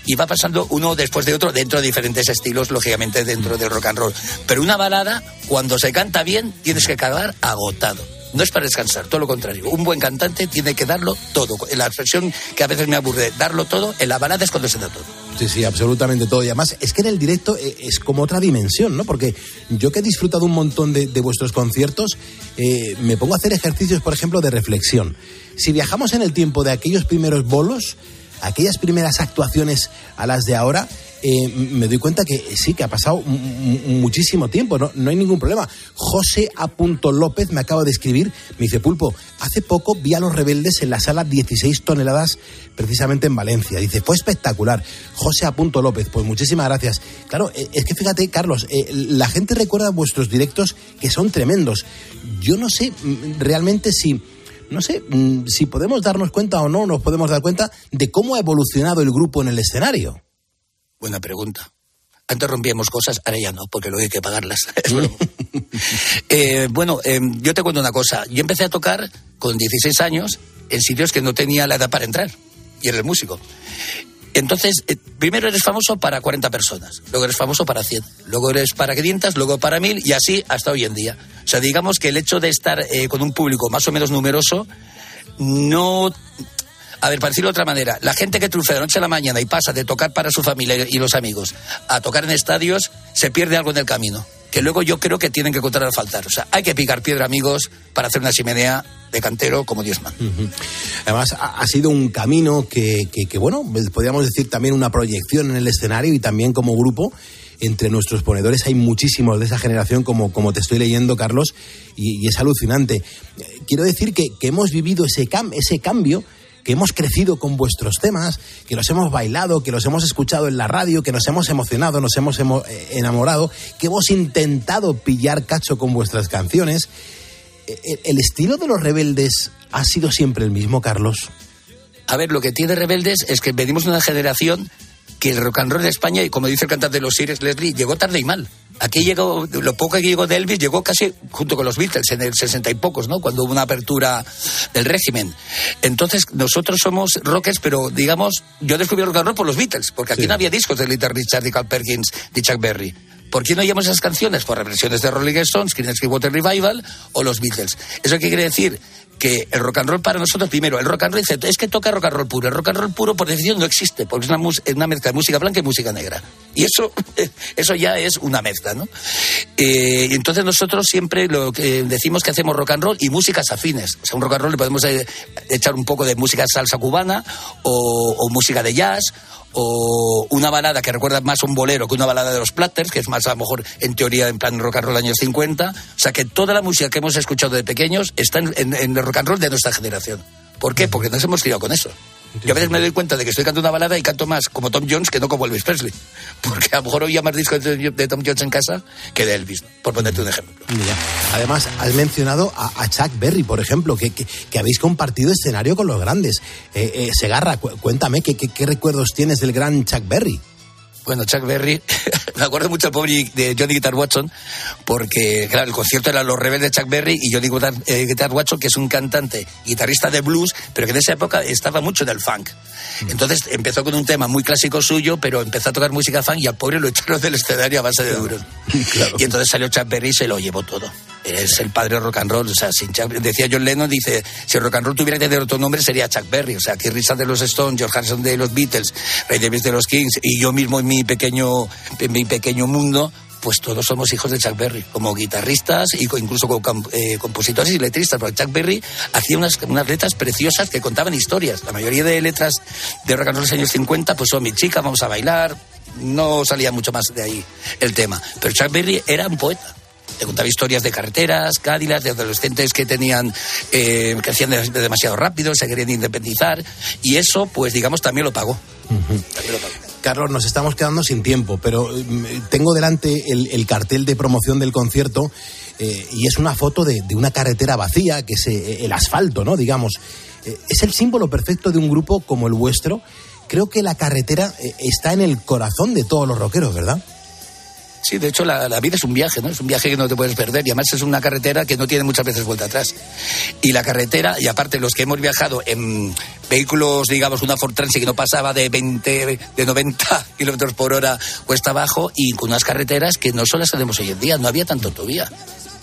y va pasando uno después de otro dentro de diferentes estilos, lógicamente dentro del rock and roll. Pero una balada, cuando se canta bien, tienes que acabar agotado. No es para descansar, todo lo contrario. Un buen cantante tiene que darlo todo. La expresión que a veces me aburre, darlo todo, en la balada es cuando se da todo. Sí, sí, absolutamente todo. Y además es que en el directo eh, es como otra dimensión, ¿no? Porque yo que he disfrutado un montón de, de vuestros conciertos, eh, me pongo a hacer ejercicios, por ejemplo, de reflexión. Si viajamos en el tiempo de aquellos primeros bolos, aquellas primeras actuaciones a las de ahora, eh, me doy cuenta que sí, que ha pasado mu- mu- muchísimo tiempo, no, no hay ningún problema. José A. López me acaba de escribir, me dice, Pulpo, hace poco vi a los rebeldes en la sala 16 toneladas, precisamente en Valencia. Dice, fue espectacular. José A. López, pues muchísimas gracias. Claro, eh, es que fíjate, Carlos, eh, la gente recuerda vuestros directos que son tremendos. Yo no sé mm, realmente si no sé mm, si podemos darnos cuenta o no nos podemos dar cuenta de cómo ha evolucionado el grupo en el escenario. Buena pregunta. Antes rompíamos cosas, ahora ya no, porque luego hay que pagarlas. Eh, bueno, eh, yo te cuento una cosa. Yo empecé a tocar con 16 años en sitios que no tenía la edad para entrar. Y era el músico. Entonces, eh, primero eres famoso para 40 personas, luego eres famoso para 100, luego eres para 500, luego para 1000 y así hasta hoy en día. O sea, digamos que el hecho de estar eh, con un público más o menos numeroso no a ver, para decirlo de otra manera, la gente que triunfa de noche a la mañana y pasa de tocar para su familia y los amigos a tocar en estadios, se pierde algo en el camino. Que luego yo creo que tienen que encontrar al faltar. O sea, hay que picar piedra, amigos, para hacer una chimenea de cantero como Dios manda. Además, ha, sido un camino que, que- bueno, pues, podríamos decir también una proyección en el escenario y también como grupo. Entre nuestros ponedores hay muchísimos de esa generación, como, como te estoy leyendo, Carlos, y, y es alucinante. Eh, Quiero decir que, que hemos vivido ese, cam- ese cambio, que hemos crecido con vuestros temas, que los hemos bailado, que los hemos escuchado en la radio, que nos hemos emocionado, nos hemos emo- eh, enamorado, que hemos intentado pillar cacho con vuestras canciones. Eh, eh, ¿El estilo de los rebeldes ha sido siempre el mismo, Carlos? A ver, lo que tiene Rebeldes es que venimos de una generación que el rock and roll de España, y como dice el cantante de los Sires, Leslie, llegó tarde y mal. Aquí llegó, lo poco que llegó de Elvis, llegó casi junto con los Beatles, en el sesenta y pocos, ¿no? Cuando hubo una apertura del régimen. Entonces, nosotros somos rockers, pero digamos, yo descubrí el rock and roll por los Beatles, porque aquí Sí. no había discos de Little Richard, de Carl Perkins, de Chuck Berry. ¿Por qué no oíamos esas canciones? Por reversiones de Rolling Stones, Creedence Water Revival o los Beatles. ¿Eso qué quiere decir? Que el rock and roll para nosotros, primero, el rock and roll es que toca rock and roll puro. El rock and roll puro, por definición, no existe, porque es una, una mezcla de música blanca y música negra. Y eso, eso ya es una mezcla, ¿no? Eh, y entonces nosotros siempre lo que decimos que hacemos rock and roll y músicas afines. O sea, un rock and roll le podemos eh, echar un poco de música salsa cubana o música de jazz o una balada que recuerda más a un bolero que una balada de los Platters, que es más a lo mejor en teoría en plan rock and roll años 50. O sea que toda la música que hemos escuchado de pequeños está en, en- en el rock and roll de nuestra generación. ¿Por qué? Porque nos hemos criado con eso. Yo a veces me doy cuenta de que estoy cantando una balada y canto más como Tom Jones que no como Elvis Presley. Porque a lo mejor oía más discos de, Tom Jones en casa que de Elvis, por ponerte un ejemplo. Mira, Además, has mencionado a, a Chuck Berry, por ejemplo, que, que- habéis compartido escenario con los grandes. Eh, eh, Segarra, cu- cuéntame, ¿qué, qué, qué recuerdos tienes del gran Chuck Berry? Bueno, Chuck Berry, me acuerdo mucho del pobre de Johnny Guitar Watson, porque, claro, el concierto era Los Rebeldes de Chuck Berry y Johnny Guitar, eh, Guitar Watson, que es un cantante, guitarrista de blues, pero que en esa época estaba mucho en el funk. Entonces empezó con un tema muy clásico suyo, pero empezó a tocar música funk y al pobre lo echaron del escenario a base de duros. Y entonces salió Chuck Berry y se lo llevó todo. Es el padre rock and roll. O sea, sin Chuck- decía John Lennon, dice, si el rock and roll tuviera que tener otro nombre sería Chuck Berry. O sea, Keith de los Stones, George Harrison de los Beatles, Ray Davis de los Kings y yo mismo en mi pequeño, en mi pequeño mundo, pues todos somos hijos de Chuck Berry, como guitarristas y co- incluso como com- eh, compositores y letristas, porque Chuck Berry hacía unas, unas letras preciosas que contaban historias. La mayoría de letras de rock and roll de los años 50 pues son mi chica, vamos a bailar, no salía mucho más de ahí el tema. Pero Chuck Berry era un poeta. Te contaba historias de carreteras, cádilas, de adolescentes que tenían, eh, de demasiado rápido, se querían independizar, y eso, pues digamos, también lo pagó. Carlos, nos estamos quedando sin tiempo, pero mm, tengo delante el, el cartel de promoción del concierto eh, y es una foto de, de una carretera vacía, que es eh, el asfalto, ¿no? Digamos. Eh, es el símbolo perfecto de un grupo como el vuestro. Creo que la carretera eh, está en el corazón de todos los rockeros, ¿verdad? Sí, de hecho la, vida es un viaje, ¿no? Es un viaje que no te puedes perder y además es una carretera que no tiene muchas veces vuelta atrás. Y la carretera, y aparte los que hemos viajado en vehículos, digamos, una Ford Transit que no pasaba de 20, de 90 kilómetros por hora cuesta abajo y con unas carreteras que no son las hoy en día, no había tanto autovía.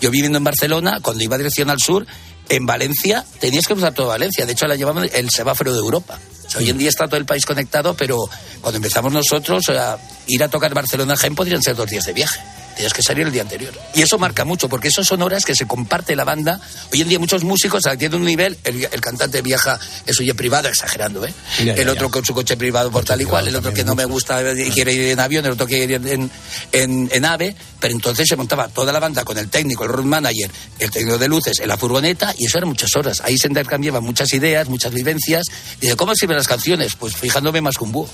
Yo viviendo en Barcelona, cuando iba dirección al sur, en Valencia tenías que cruzar toda Valencia, de hecho la llamaban el semáforo de Europa. Hoy en día está todo el país conectado, pero cuando empezamos nosotros, sea, ir a tocar Barcelona Jaén podrían ser dos días de viaje. Tenías que salir el día anterior. Y eso marca mucho, porque eso son horas que se comparte la banda. Hoy en día muchos músicos tienen un nivel, el, el cantante viaja en su jet privado, exagerando, ¿eh? Ya, ya, el otro ya. con su coche privado por tal y cual, el otro que no me gusta y quiere ir en avión, el otro quiere ir en, en, en ave, pero entonces se montaba toda la banda con el técnico, el road manager, el técnico de luces en la furgoneta y eso eran muchas horas. Ahí se intercambiaban muchas ideas, muchas vivencias. Y de cómo escriben las canciones, pues fijándome más que un búho.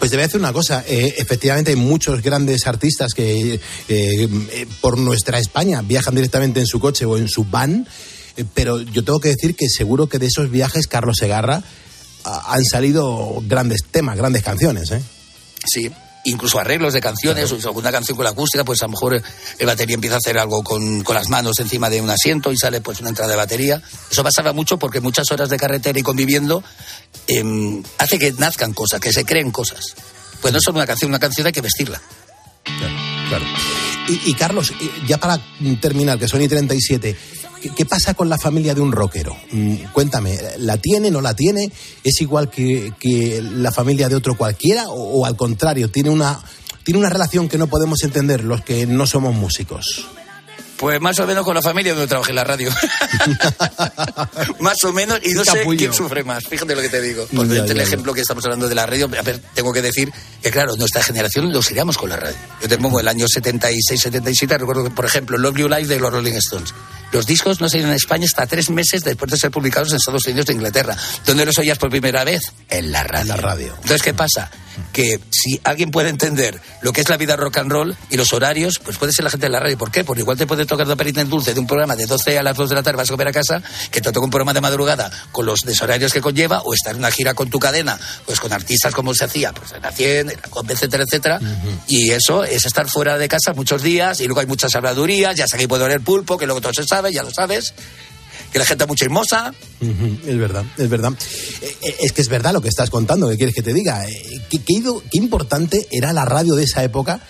Pues te voy a decir una cosa, eh, efectivamente hay muchos grandes artistas que eh, eh, por nuestra España viajan directamente en su coche o en su van, eh, pero yo tengo que decir que seguro que de esos viajes Carlos Segarra ah, han salido grandes temas, grandes canciones. ¿eh? Sí, incluso arreglos de canciones, o alguna canción con la acústica, pues a lo mejor el batería empieza a hacer algo con, con las manos encima de un asiento y sale pues una entrada de batería. Eso pasaba mucho porque muchas horas de carretera y conviviendo em, hace que nazcan cosas, que se creen cosas. Pues no es solo una canción, una canción hay que vestirla. Claro. Y, y, Carlos, ya para terminar, que son y 37, ¿qué, qué pasa con la familia de un rockero? Mm, Cuéntame, ¿la tiene, no la tiene? ¿Es igual que, que la familia de otro cualquiera? O, o al contrario, tiene una, tiene una relación que no podemos entender los que no somos músicos? Pues más o menos con la familia donde trabajé en la radio. más o menos, y no sé quién sufre más. Fíjate lo que te digo. Por Ya, el ya. ejemplo que estamos hablando de la radio, a ver, tengo que decir que, claro, nuestra generación lo seguíamos con la radio. Yo te pongo el año 76, 77, recuerdo que, por ejemplo, Love You Live de los Rolling Stones. Los discos no salieron en España hasta tres meses después de ser publicados en Estados Unidos e Inglaterra. ¿Dónde los oías por primera vez? En la radio. En la radio. Entonces, ¿qué pasa? Que si alguien puede entender lo que es la vida rock and roll y los horarios, pues puede ser la gente de la radio. ¿Por qué? Porque igual te puede tocar una perita en dulce de un programa de 12 a las 2 de la tarde, vas a comer a casa, que te toca un programa de madrugada con los deshorarios que conlleva, o estar en una gira con tu cadena, pues con artistas como se hacía, pues en la 100, en la COP, etcétera, etcétera. Y eso es estar fuera de casa muchos días, y luego hay muchas habladurías, ya sé que puede oler pulpo, que luego todo se sabe, ya lo sabes, que la gente es mucha hermosa. Ujú, Es verdad, es verdad. Eh, eh, Es que es verdad lo que estás contando, ¿qué quieres que te diga? Eh, ¿Qué, importante era la radio de esa época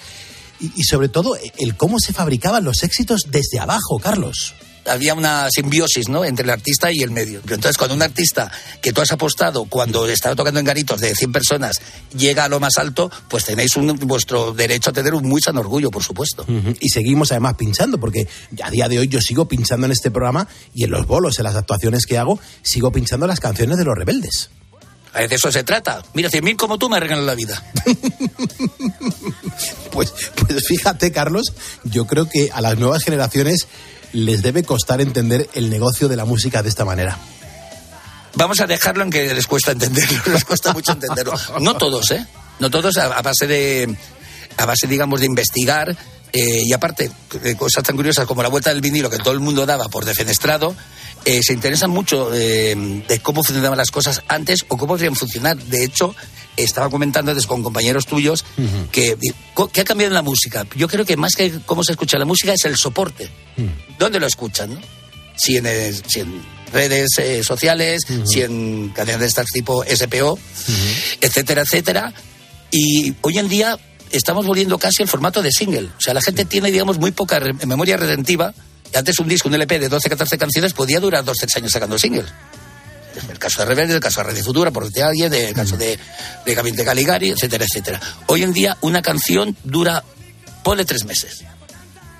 y sobre todo el cómo se fabricaban los éxitos desde abajo, Carlos. Había una simbiosis ¿no? entre el artista y el medio. Entonces, cuando un artista que tú has apostado, cuando estaba tocando en garitos de 100 personas, llega a lo más alto, pues tenéis un, vuestro derecho a tener un muy san orgullo, por supuesto. Y seguimos además pinchando, porque a día de hoy yo sigo pinchando en este programa y en los bolos, en las actuaciones que hago, sigo pinchando las canciones de los rebeldes. De eso se trata. Mira, 100.000 como tú me regalan la vida. Pues, pues fíjate, Carlos, yo creo que a las nuevas generaciones les debe costar entender el negocio de la música de esta manera. Vamos a dejarlo en que les cuesta entenderlo, les cuesta mucho entenderlo. No todos, ¿eh? No todos a, base de, a base, digamos, de investigar eh, y aparte cosas tan curiosas como la vuelta del vinilo que todo el mundo daba por defenestrado, eh, se interesan mucho eh, de cómo funcionaban las cosas antes o cómo podrían funcionar. De hecho, estaba comentando antes con compañeros tuyos que ¿qué ha cambiado en la música? Yo creo que más que cómo se escucha la música es el soporte. ¿Dónde lo escuchan? no? Si, en, eh, si en redes eh, sociales, si en cadenas de estas tipo SPO, etcétera, etcétera. Y hoy en día estamos volviendo casi al formato de single. O sea, la gente tiene, digamos, muy poca re- memoria retentiva. Antes un disco, un LP de 12, 14 canciones podía durar dos, tres años sacando singles. El caso de Rebelde, el caso de Radio Futura, por decir alguien, el caso de, de Gabinete Caligari, etcétera, etcétera. Hoy en día una canción dura, ponle tres meses.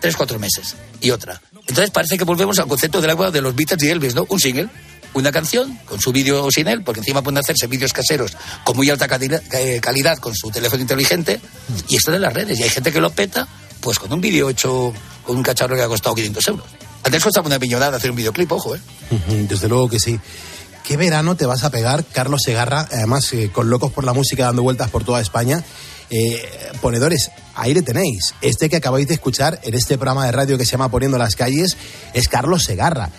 Tres, cuatro meses. Y otra. Entonces parece que volvemos al concepto del agua de los Beatles y Elvis, ¿no? Un single, una canción, con su vídeo sin él, porque encima pueden hacerse vídeos caseros con muy alta calidad, eh, con su teléfono inteligente, y esto de las redes. Y hay gente que lo peta, pues con un vídeo hecho con un cacharro que ha costado 500 euros. Antes costaba una millonada hacer un videoclip, ojo, ¿eh? Desde luego que sí. ¿Qué verano te vas a pegar, Carlos Segarra? Además, eh, con locos por la música dando vueltas por toda España. Eh, ponedores, ahí le tenéis. Este que acabáis de escuchar en este programa de radio que se llama Poniendo las calles es Carlos Segarra.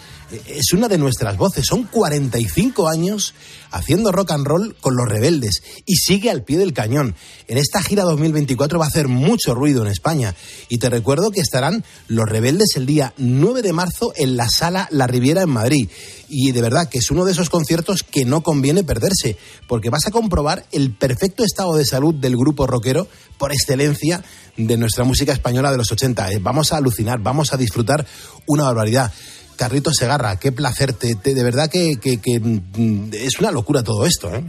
Es una de nuestras voces. Son 45 años haciendo rock and roll con los rebeldes y sigue al pie del cañón. En esta gira 2024 va a hacer mucho ruido en España. Y te recuerdo que estarán los rebeldes el día 9 de marzo en la sala La Riviera en Madrid. Y de verdad que es uno de esos conciertos que no conviene perderse, porque vas a comprobar el perfecto estado de salud del grupo rockero por excelencia de nuestra música española de los 80. Eh, Vamos a alucinar, vamos a disfrutar una barbaridad. Carlitos Segarra, qué placer, te, te- de verdad que, que- que, mm, es una locura todo esto. ¿eh?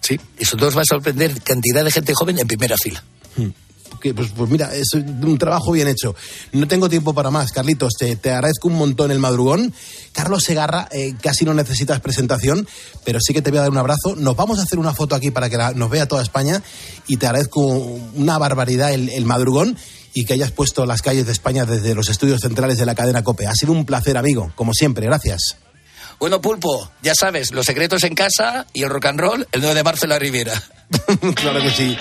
Sí, y sobre todo os va a sorprender cantidad de gente joven en primera fila. Que, pues, pues mira, es un trabajo bien hecho. No tengo tiempo para más, Carlitos. Te, te agradezco un montón el madrugón. Carlos Segarra, eh, casi no necesitas presentación, pero sí que te voy a dar un abrazo. Nos vamos a hacer una foto aquí para que la- nos vea toda España y te agradezco una barbaridad el, el madrugón y que hayas puesto las calles de España desde los estudios centrales de la cadena COPE. Ha sido un placer, amigo, como siempre. Gracias. Bueno, Pulpo, ya sabes, los secretos en casa y el rock and roll el 9 de marzo en la Riviera. claro que sí.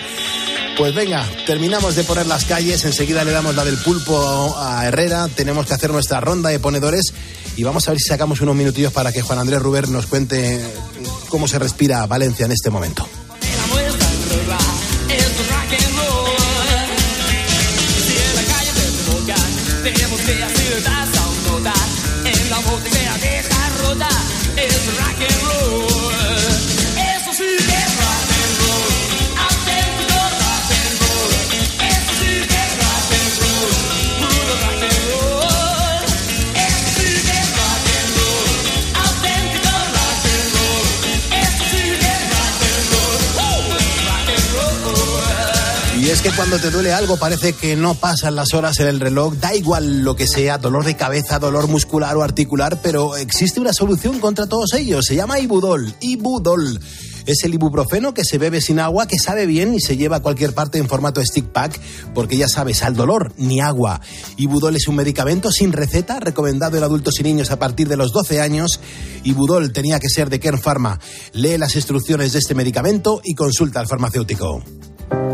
Pues venga, terminamos de poner las calles, enseguida le damos la del pulpo a Herrera, tenemos que hacer nuestra ronda de ponedores y vamos a ver si sacamos unos minutillos para que Juan Andrés Ruber nos cuente cómo se respira Valencia en este momento. Es que cuando te duele algo parece que no pasan las horas en el reloj, da igual lo que sea, dolor de cabeza, dolor muscular o articular, pero existe una solución contra todos ellos, se llama Ibudol, Ibudol. Es el ibuprofeno que se bebe sin agua, que sabe bien y se lleva a cualquier parte en formato stick pack, porque ya sabes, al dolor ni agua. Ibudol es un medicamento sin receta, recomendado en adultos y niños a partir de los 12 años. Ibudol tenía que ser de Kern Pharma. Lee las instrucciones de este medicamento y consulta al farmacéutico.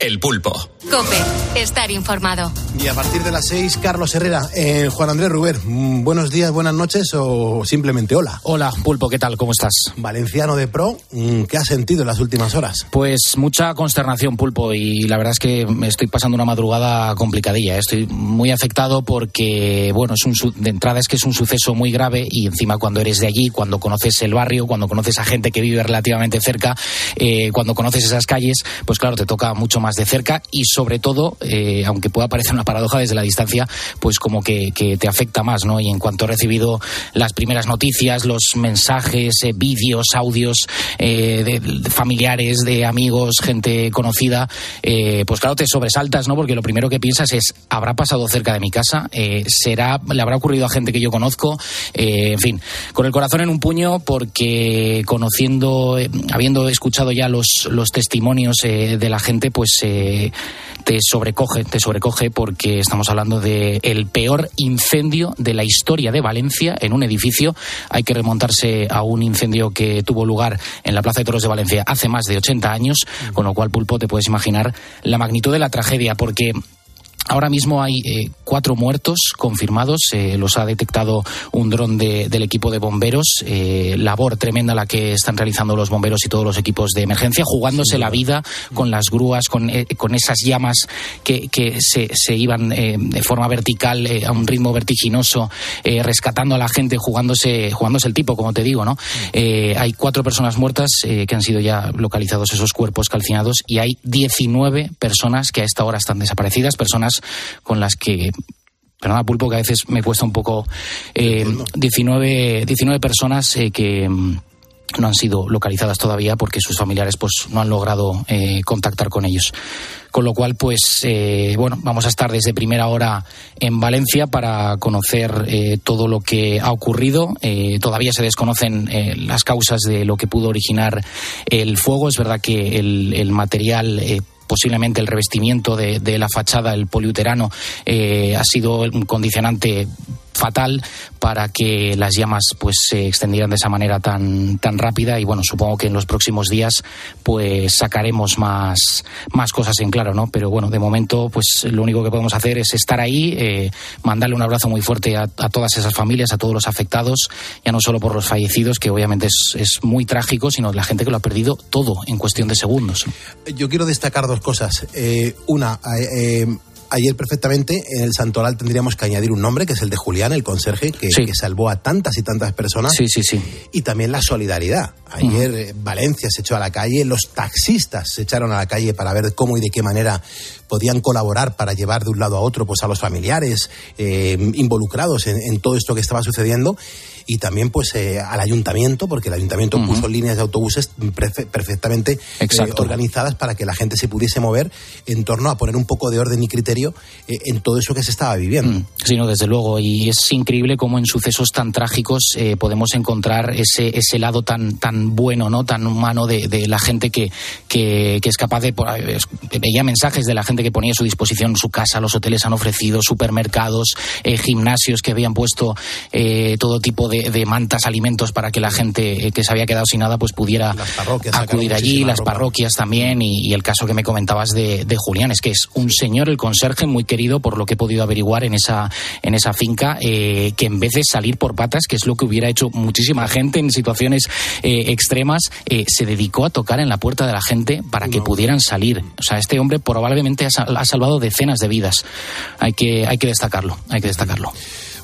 El Pulpo. Cope, estar informado. Y a partir de las seis, Carlos Herrera, eh, Juan Andrés Ruber, mm, buenos días, buenas noches o simplemente hola. Hola, Pulpo, ¿qué tal? ¿Cómo estás? Valenciano de pro, mm, ¿qué has sentido en las últimas horas? Pues mucha consternación, Pulpo, y la verdad es que me estoy pasando una madrugada complicadilla. Estoy muy afectado porque, bueno, es un, su- de entrada es que es un suceso muy grave y encima cuando eres de allí, cuando conoces el barrio, cuando conoces a gente que vive relativamente cerca, eh, cuando conoces esas calles, pues claro, te toca mucho más de cerca y sobre todo, eh, aunque pueda parecer una paradoja desde la distancia, pues como que, te afecta más, ¿no? Y en cuanto he recibido las primeras noticias, los mensajes, eh, vídeos, audios eh, de, familiares, de amigos, gente conocida, eh, pues claro, te sobresaltas, ¿no? Porque lo primero que piensas es, ¿habrá pasado cerca de mi casa? ¿Será, le habrá ocurrido a gente que yo conozco? En fin, con el corazón en un puño porque conociendo, habiendo escuchado ya los, los testimonios de la gente, pues te sobrecoge, te sobrecoge porque estamos hablando de el peor incendio de la historia de Valencia en un edificio. Hay que remontarse a un incendio que tuvo lugar en la Plaza de Toros de Valencia hace más de 80 años, con lo cual, Pulpo, te puedes imaginar la magnitud de la tragedia, porque Ahora mismo hay eh, cuatro muertos confirmados, eh, los ha detectado un dron de- del equipo de bomberos, eh, labor tremenda la que están realizando los bomberos y todos los equipos de emergencia, jugándose la vida con las grúas, con, eh, con esas llamas que, que se, se iban de forma vertical a un ritmo vertiginoso, rescatando a la gente, jugándose, jugándose el tipo, como te digo, ¿no? Eh, hay cuatro personas muertas que han sido ya localizados esos cuerpos calcinados y hay 19 personas que a esta hora están desaparecidas, personas con las que Perdona, Pulpo, que a veces me cuesta un poco. Eh, 19, 19 personas eh, que mm, no han sido localizadas todavía porque sus familiares pues no han logrado eh, contactar con ellos. Con lo cual, pues, eh, bueno, vamos a estar desde primera hora en Valencia para conocer eh, todo lo que ha ocurrido. Eh, todavía se desconocen las causas de lo que pudo originar el fuego. Es verdad que el, el material posiblemente el revestimiento de, de la fachada, el poliuterano, eh, ha sido un condicionante fatal para que las llamas pues se extendieran de esa manera tan tan rápida. Y bueno supongo que en los próximos días pues sacaremos más más cosas en claro no pero bueno de momento pues lo único que podemos hacer es estar ahí eh, mandarle un abrazo muy fuerte a, todas esas familias a todos los afectados ya no solo por los fallecidos que obviamente es, es muy trágico sino la gente que lo ha perdido todo en cuestión de segundos. Yo quiero destacar dos cosas. Eh, una, eh, eh, ayer perfectamente en el Santoral tendríamos que añadir un nombre, que es el de Julián, el conserje, que, que salvó a tantas y tantas personas. Sí, sí, sí. Y también la solidaridad. Ayer eh, Valencia se echó a la calle, los taxistas se echaron a la calle para ver cómo y de qué manera podían colaborar para llevar de un lado a otro pues a los familiares eh, involucrados en, en todo esto que estaba sucediendo y también pues eh, al ayuntamiento porque el ayuntamiento puso líneas de autobuses perfectamente eh, organizadas para que la gente se pudiese mover en torno a poner un poco de orden y criterio eh, en todo eso que se estaba viviendo. Sí, no, desde luego. Y es increíble cómo en sucesos tan trágicos eh, podemos encontrar ese, ese lado tan, tan bueno, ¿no? tan humano de, de la gente que, que, que es capaz de. Veía mensajes de la gente que ponía a su disposición su casa, los hoteles han ofrecido, supermercados, eh, gimnasios que habían puesto eh, todo tipo de, de mantas, alimentos para que la gente eh, que se había quedado sin nada pues pudiera acudir allí, las ropa. parroquias también y, y el caso que me comentabas de, de Julián es que es un señor, el conserje, muy querido por lo que he podido averiguar en esa, en esa finca, eh, que en vez de salir por patas, que es lo que hubiera hecho muchísima gente en situaciones eh, extremas, eh, se dedicó a tocar en la puerta de la gente para que pudieran salir. O sea, este hombre probablemente ha salvado decenas de vidas. Hay que, hay que destacarlo, hay que destacarlo.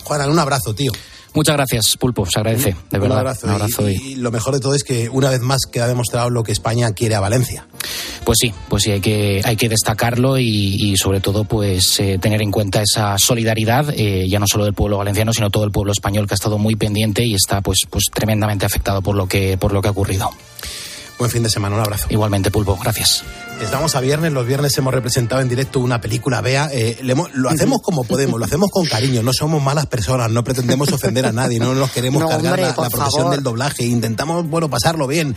Juan, un abrazo, tío. Muchas gracias, Pulpo, se agradece, de verdad. Un abrazo. Un abrazo y, y- y lo mejor de todo es que una vez más queda demostrado lo que España quiere a Valencia. Pues sí, pues sí, hay que, hay que destacarlo y, y sobre todo pues eh, tener en cuenta esa solidaridad, eh, ya no solo del pueblo valenciano, sino todo el pueblo español que ha estado muy pendiente y está pues, pues tremendamente afectado por lo que, por lo que ha ocurrido. Buen fin de semana, un abrazo. Igualmente, Pulpo, gracias. Estamos a viernes, los viernes hemos representado en directo una película, Bea. eh, lo hacemos como podemos, lo hacemos con cariño, no somos malas personas, no pretendemos ofender a nadie, no nos queremos No, cargar hombre, la, la profesión favor. del doblaje, intentamos, bueno, pasarlo bien.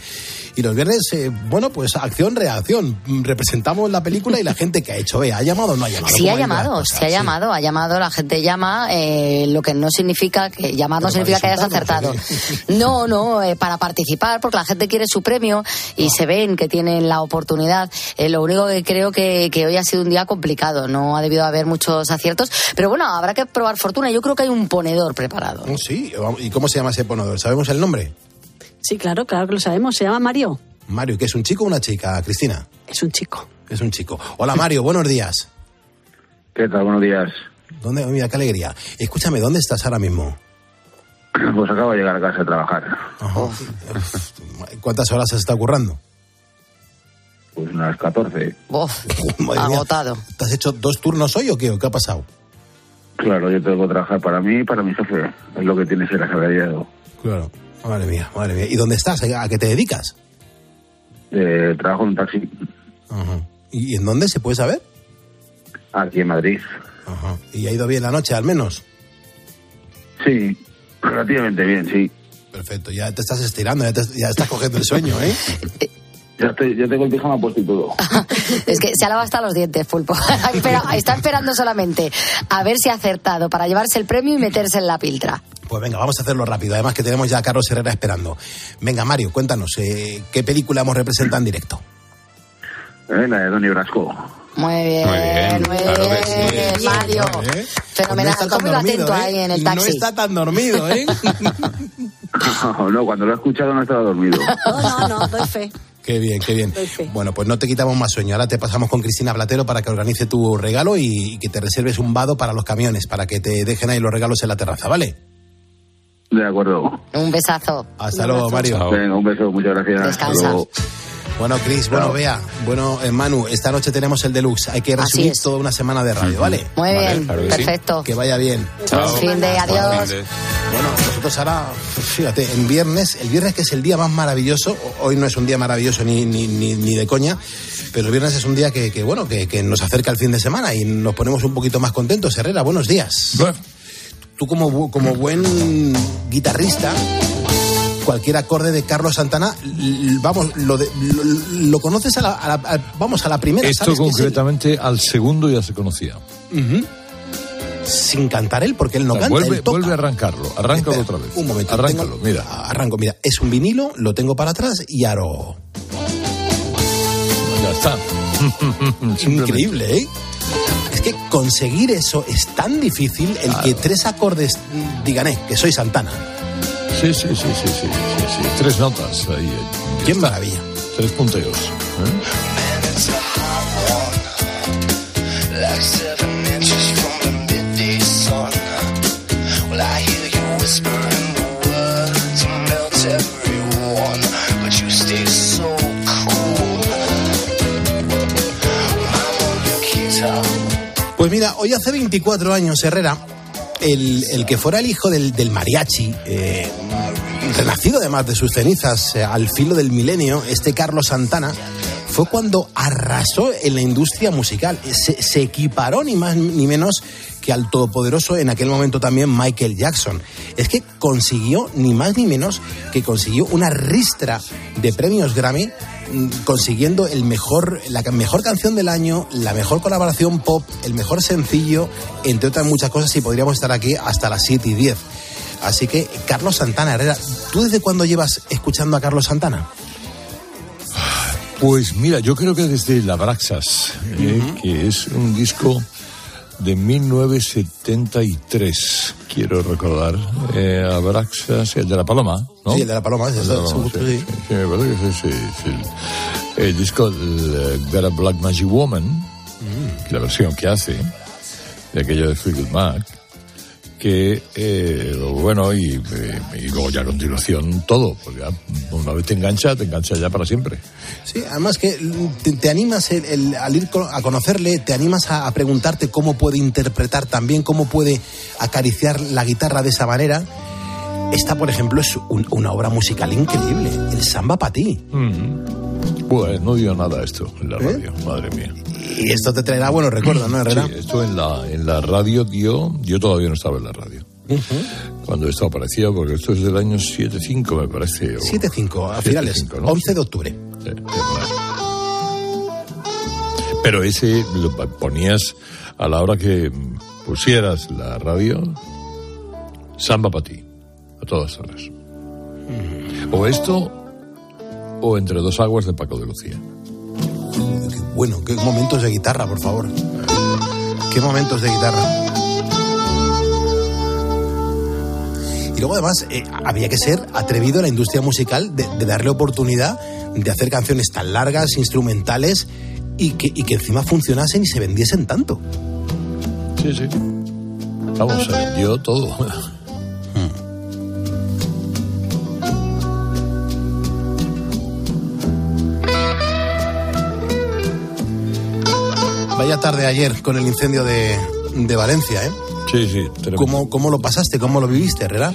Y los viernes, eh, bueno, pues acción-reacción. Representamos la película y la gente que ha hecho. Eh, ¿Ha llamado o no ha llamado? Sí ¿Cómo ha llamado, cosas? sí ha llamado, ha llamado, la gente llama, eh, lo que no significa que llamar no significa que hayas acertado. No, no, eh, para participar, porque la gente quiere su premio y se ven que tienen la oportunidad. Eh, lo único que creo que, que hoy ha sido un día complicado, no ha debido haber muchos aciertos, pero bueno, habrá que probar fortuna. Yo creo que hay un ponedor preparado. Oh, Sí, ¿y cómo se llama ese ponedor? ¿Sabemos el nombre? Sí, claro, claro que lo sabemos. Se llama Mario. Mario, ¿que es un chico o una chica, Cristina? Es un chico. Es un chico. Hola Mario, buenos días. ¿Qué tal? Buenos días. ¿Dónde? Mira, qué alegría. Escúchame, ¿dónde estás ahora mismo? Pues acabo de llegar a casa a trabajar. ¿Cuántas horas has estado currando? Pues unas 14. Madre mía, ¿Te has hecho dos turnos hoy o qué? ¿O qué ha pasado? Claro, yo tengo que trabajar para mí y para mi jefe. Es lo que tiene ser asalariado. Claro. Madre mía, madre mía. ¿Y dónde estás? ¿A qué te dedicas? Eh, trabajo en un taxi Ajá. ¿Y en dónde se puede saber? aquí en Madrid. Ajá. ¿Y ha ido bien la noche, al menos? Sí, relativamente bien, sí. Perfecto, ya te estás estirando, ya, te- ya estás cogiendo el sueño, ¿eh? Ya, estoy, ya tengo el pijama puesto y todo. Es que se ha lavado hasta los dientes, Pulpo. Pero está esperando solamente a ver si ha acertado para llevarse el premio y meterse en la piltra. Pues venga, vamos a hacerlo rápido. Además que tenemos ya a Carlos Herrera esperando. Venga, Mario, cuéntanos, eh, ¿qué película hemos representado en directo? Eh, la de Donnie Brasco. Muy bien, muy bien, claro que sí. Mario. ¿Eh? Fenomenal. Pues no está tan ¿Cómo iba dormido, atento ¿eh? ahí en el No taxi? está tan dormido, ¿eh? no, cuando lo he escuchado no estaba dormido. No, no, no, doy fe. Qué bien, qué bien. Bueno, pues no te quitamos más sueño. Ahora te pasamos con Cristina Platero para que organice tu regalo y, y que te reserves un vado para los camiones, para que te dejen ahí los regalos en la terraza, ¿vale? De acuerdo. Un besazo. Hasta luego, Mario. Venga, un beso, muchas gracias. Descansa. Bueno, Cris, bueno, Bea, bueno, eh, Manu, esta noche tenemos el deluxe. Hay que resumir es. toda una semana de radio, ¿vale? Muy Vale, bien, claro que sí. perfecto. Que vaya bien. Buen fin de adiós. Bueno, nosotros ahora, fíjate, en viernes, el viernes que es el día más maravilloso, hoy no es un día maravilloso ni, ni, ni, ni de coña, pero el viernes es un día que, que, bueno, que, que nos acerca el fin de semana y nos ponemos un poquito más contentos. Herrera, buenos días. Tú como, como buen guitarrista, cualquier acorde de Carlos Santana, vamos, lo, de- lo, lo conoces a la, a la- a- vamos, a la primera. Esto ¿sabes que es el- concretamente al segundo ya se conocía. Sin cantar él, porque él no canta. vuelve, él toca. vuelve a arrancarlo, arráncalo otra vez. Un momento. Arráncalo, tengo- mira. Arranco, mira. Es un vinilo, lo tengo para atrás y aro. Ya está. Increíble, ¿eh? Es que conseguir eso es tan difícil el que tres acordes digan, eh, que soy Santana. Sí, sí, sí, sí, sí, sí, sí. Tres notas ahí. eh, Qué está. maravilla. Tres punteos. ¿eh? Mira, hoy hace 24 años, Herrera, el, que fuera el hijo del, mariachi, eh, renacido además de sus cenizas eh, al filo del milenio, este Carlos Santana, fue cuando arrasó en la industria musical. Se, equiparó ni más ni menos que al todopoderoso en aquel momento también Michael Jackson. Es que consiguió ni más ni menos que consiguió una ristra de premios Grammy mm, consiguiendo el mejor, la mejor canción del año, la mejor colaboración pop, el mejor sencillo, entre otras muchas cosas, y podríamos estar aquí hasta las 7 y 10. Así que, Carlos Santana Herrera, ¿tú desde cuándo llevas escuchando a Carlos Santana? Pues mira, yo creo que desde La Braxas, eh, que es un disco de 1973, quiero recordar. Eh, Abraxas, el de la Paloma, ¿no? Sí, el de la Paloma, ese, El de la ese, Paloma, justo, sí, sí. me parece que es el, el disco el, Got a Black Magic Woman, Mm. la versión que hace de aquello de Fleetwood Mac, que eh, bueno, y, eh, y luego ya a continuación todo, porque ya una vez te engancha, te engancha ya para siempre. Sí, además que te, te animas el- el- al ir a conocerle, te animas a, a preguntarte cómo puede interpretar también, cómo puede acariciar la guitarra de esa manera. Esta, por ejemplo, es un- una obra musical increíble, el samba para ti. Pues no dio nada esto en la radio, madre mía. Y esto te traerá buenos recuerdos, ¿no, Herrera? Sí, esto en la, en la radio dio, yo todavía no estaba en la radio. cuando esto aparecía, porque esto es del año 7-5, me parece. o- 7-5, a finales, 7-5, ¿no? 11 de octubre. Sí. Pero ese lo ponías a la hora que pusieras la radio, samba para ti, a todas horas. O esto, o entre dos aguas de Paco de Lucía. Qué bueno, qué momentos de guitarra, por favor. Qué momentos de guitarra. Y luego además eh, había que ser atrevido a la industria musical de, de darle oportunidad de hacer canciones tan largas, instrumentales y que, y que encima funcionasen y se vendiesen tanto. Sí, sí. Vamos, se vendió todo. Vaya tarde ayer con el incendio de, de Valencia, ¿eh? Sí, sí. ¿Cómo, ¿Cómo lo pasaste? ¿Cómo lo viviste, Herrera?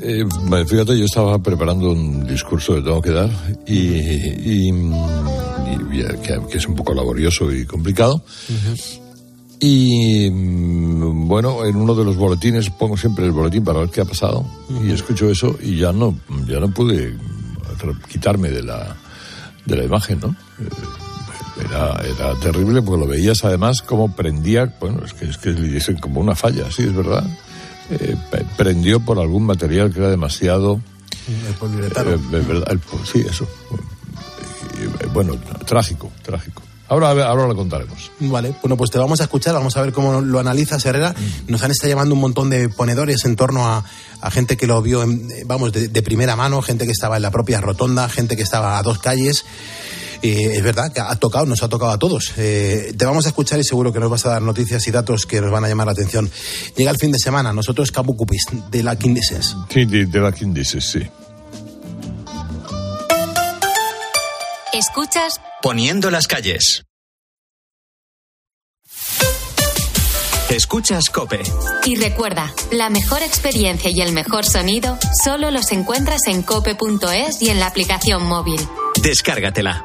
Eh, fíjate, yo estaba preparando un discurso que tengo que dar y, y- y- que, que es un poco laborioso y complicado. Y mm, bueno, en uno de los boletines pongo siempre el boletín para ver qué ha pasado y escucho eso y ya no, ya no pude quitarme de la, de la imagen, ¿no? Era, era terrible porque lo veías además como prendía, bueno, es que es que le dicen como una falla, sí, es verdad. Eh, prendió por algún material que era demasiado El poliuretano. eh, de verdad, el- sí, eso. Eh, Bueno, trágico, trágico. Ahora, ahora lo contaremos. Vale, bueno, pues te vamos a escuchar, vamos a ver cómo lo analizas, Herrera. Nos han estado llamando un montón de ponedores en torno a, a gente que lo vio, en- vamos, de, de primera mano, gente que estaba en la propia rotonda, gente que estaba a dos calles. Eh, es verdad que ha tocado, nos ha tocado a todos. Eh, te vamos a escuchar y seguro que nos vas a dar noticias y datos que nos van a llamar la atención. Llega el fin de semana, nosotros Cabo Cupis, de la Quindeses. Sí, de, de la Quindices, sí. Escuchas Poniendo las calles. Escuchas Cope. y recuerda, la mejor experiencia y el mejor sonido solo los encuentras en cope.es y en la aplicación móvil. Descárgatela.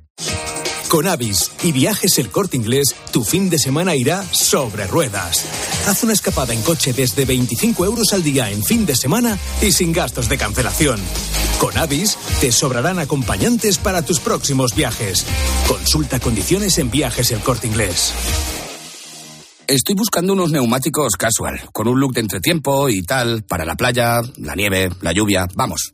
Con Avis y Viajes El Corte Inglés, tu fin de semana irá sobre ruedas. Haz una escapada en coche desde 25 euros al día en fin de semana y sin gastos de cancelación. Con Avis te sobrarán acompañantes para tus próximos viajes. Consulta condiciones en Viajes El Corte Inglés. Estoy buscando unos neumáticos casual, con un look de entretiempo y tal, para la playa, la nieve, la lluvia, vamos,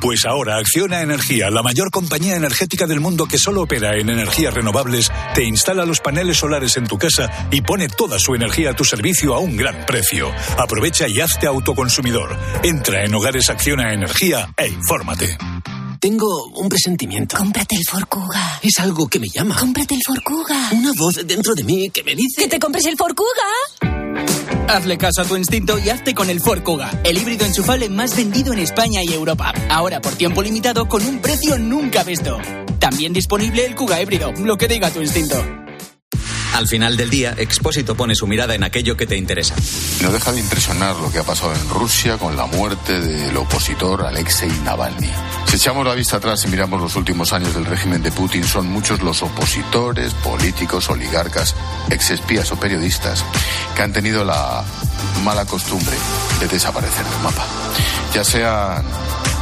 Pues ahora Acciona Energía, la mayor compañía energética del mundo que solo opera en energías renovables, te instala los paneles solares en tu casa y pone toda su energía a tu servicio a un gran precio. Aprovecha y hazte autoconsumidor. Entra en Hogares Acciona Energía e infórmate. Tengo un presentimiento. Cómprate el Forcuga. Es algo que me llama. Cómprate el Forcuga. Una voz dentro de mí que me dice... ¡Que te compres el Forcuga! Hazle caso a tu instinto y hazte con el Ford Kuga, el híbrido enchufable más vendido en España y Europa. Ahora por tiempo limitado con un precio nunca visto. También disponible el Kuga híbrido, lo que diga tu instinto. Al final del día, Expósito pone su mirada en aquello que te interesa. No deja de impresionar lo que ha pasado en Rusia con la muerte del opositor Alexei Navalny. Si echamos la vista atrás y miramos los últimos años del régimen de Putin, son muchos los opositores, políticos, oligarcas, exespías o periodistas que han tenido la mala costumbre de desaparecer del mapa. Ya sean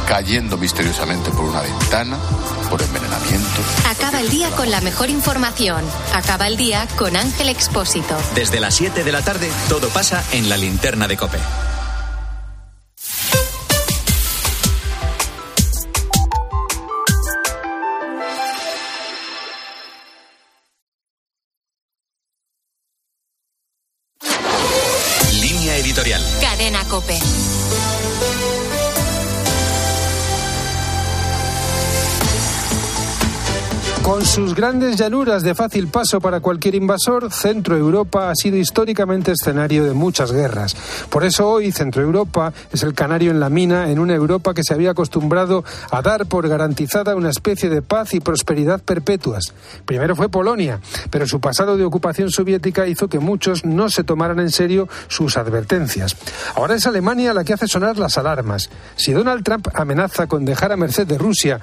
cayendo misteriosamente por una ventana, por envenenamiento, Acaba el día con la mejor información. Acaba el día con Ángel Expósito. Desde las 7 de la tarde, todo pasa en la linterna de Cope. Sus grandes llanuras de fácil paso para cualquier invasor, Centro Europa ha sido históricamente escenario de muchas guerras. Por eso hoy Centro Europa es el canario en la mina en una Europa que se había acostumbrado a dar por garantizada una especie de paz y prosperidad perpetuas. Primero fue Polonia, pero su pasado de ocupación soviética hizo que muchos no se tomaran en serio sus advertencias. Ahora es Alemania la que hace sonar las alarmas. Si Donald Trump amenaza con dejar a merced de Rusia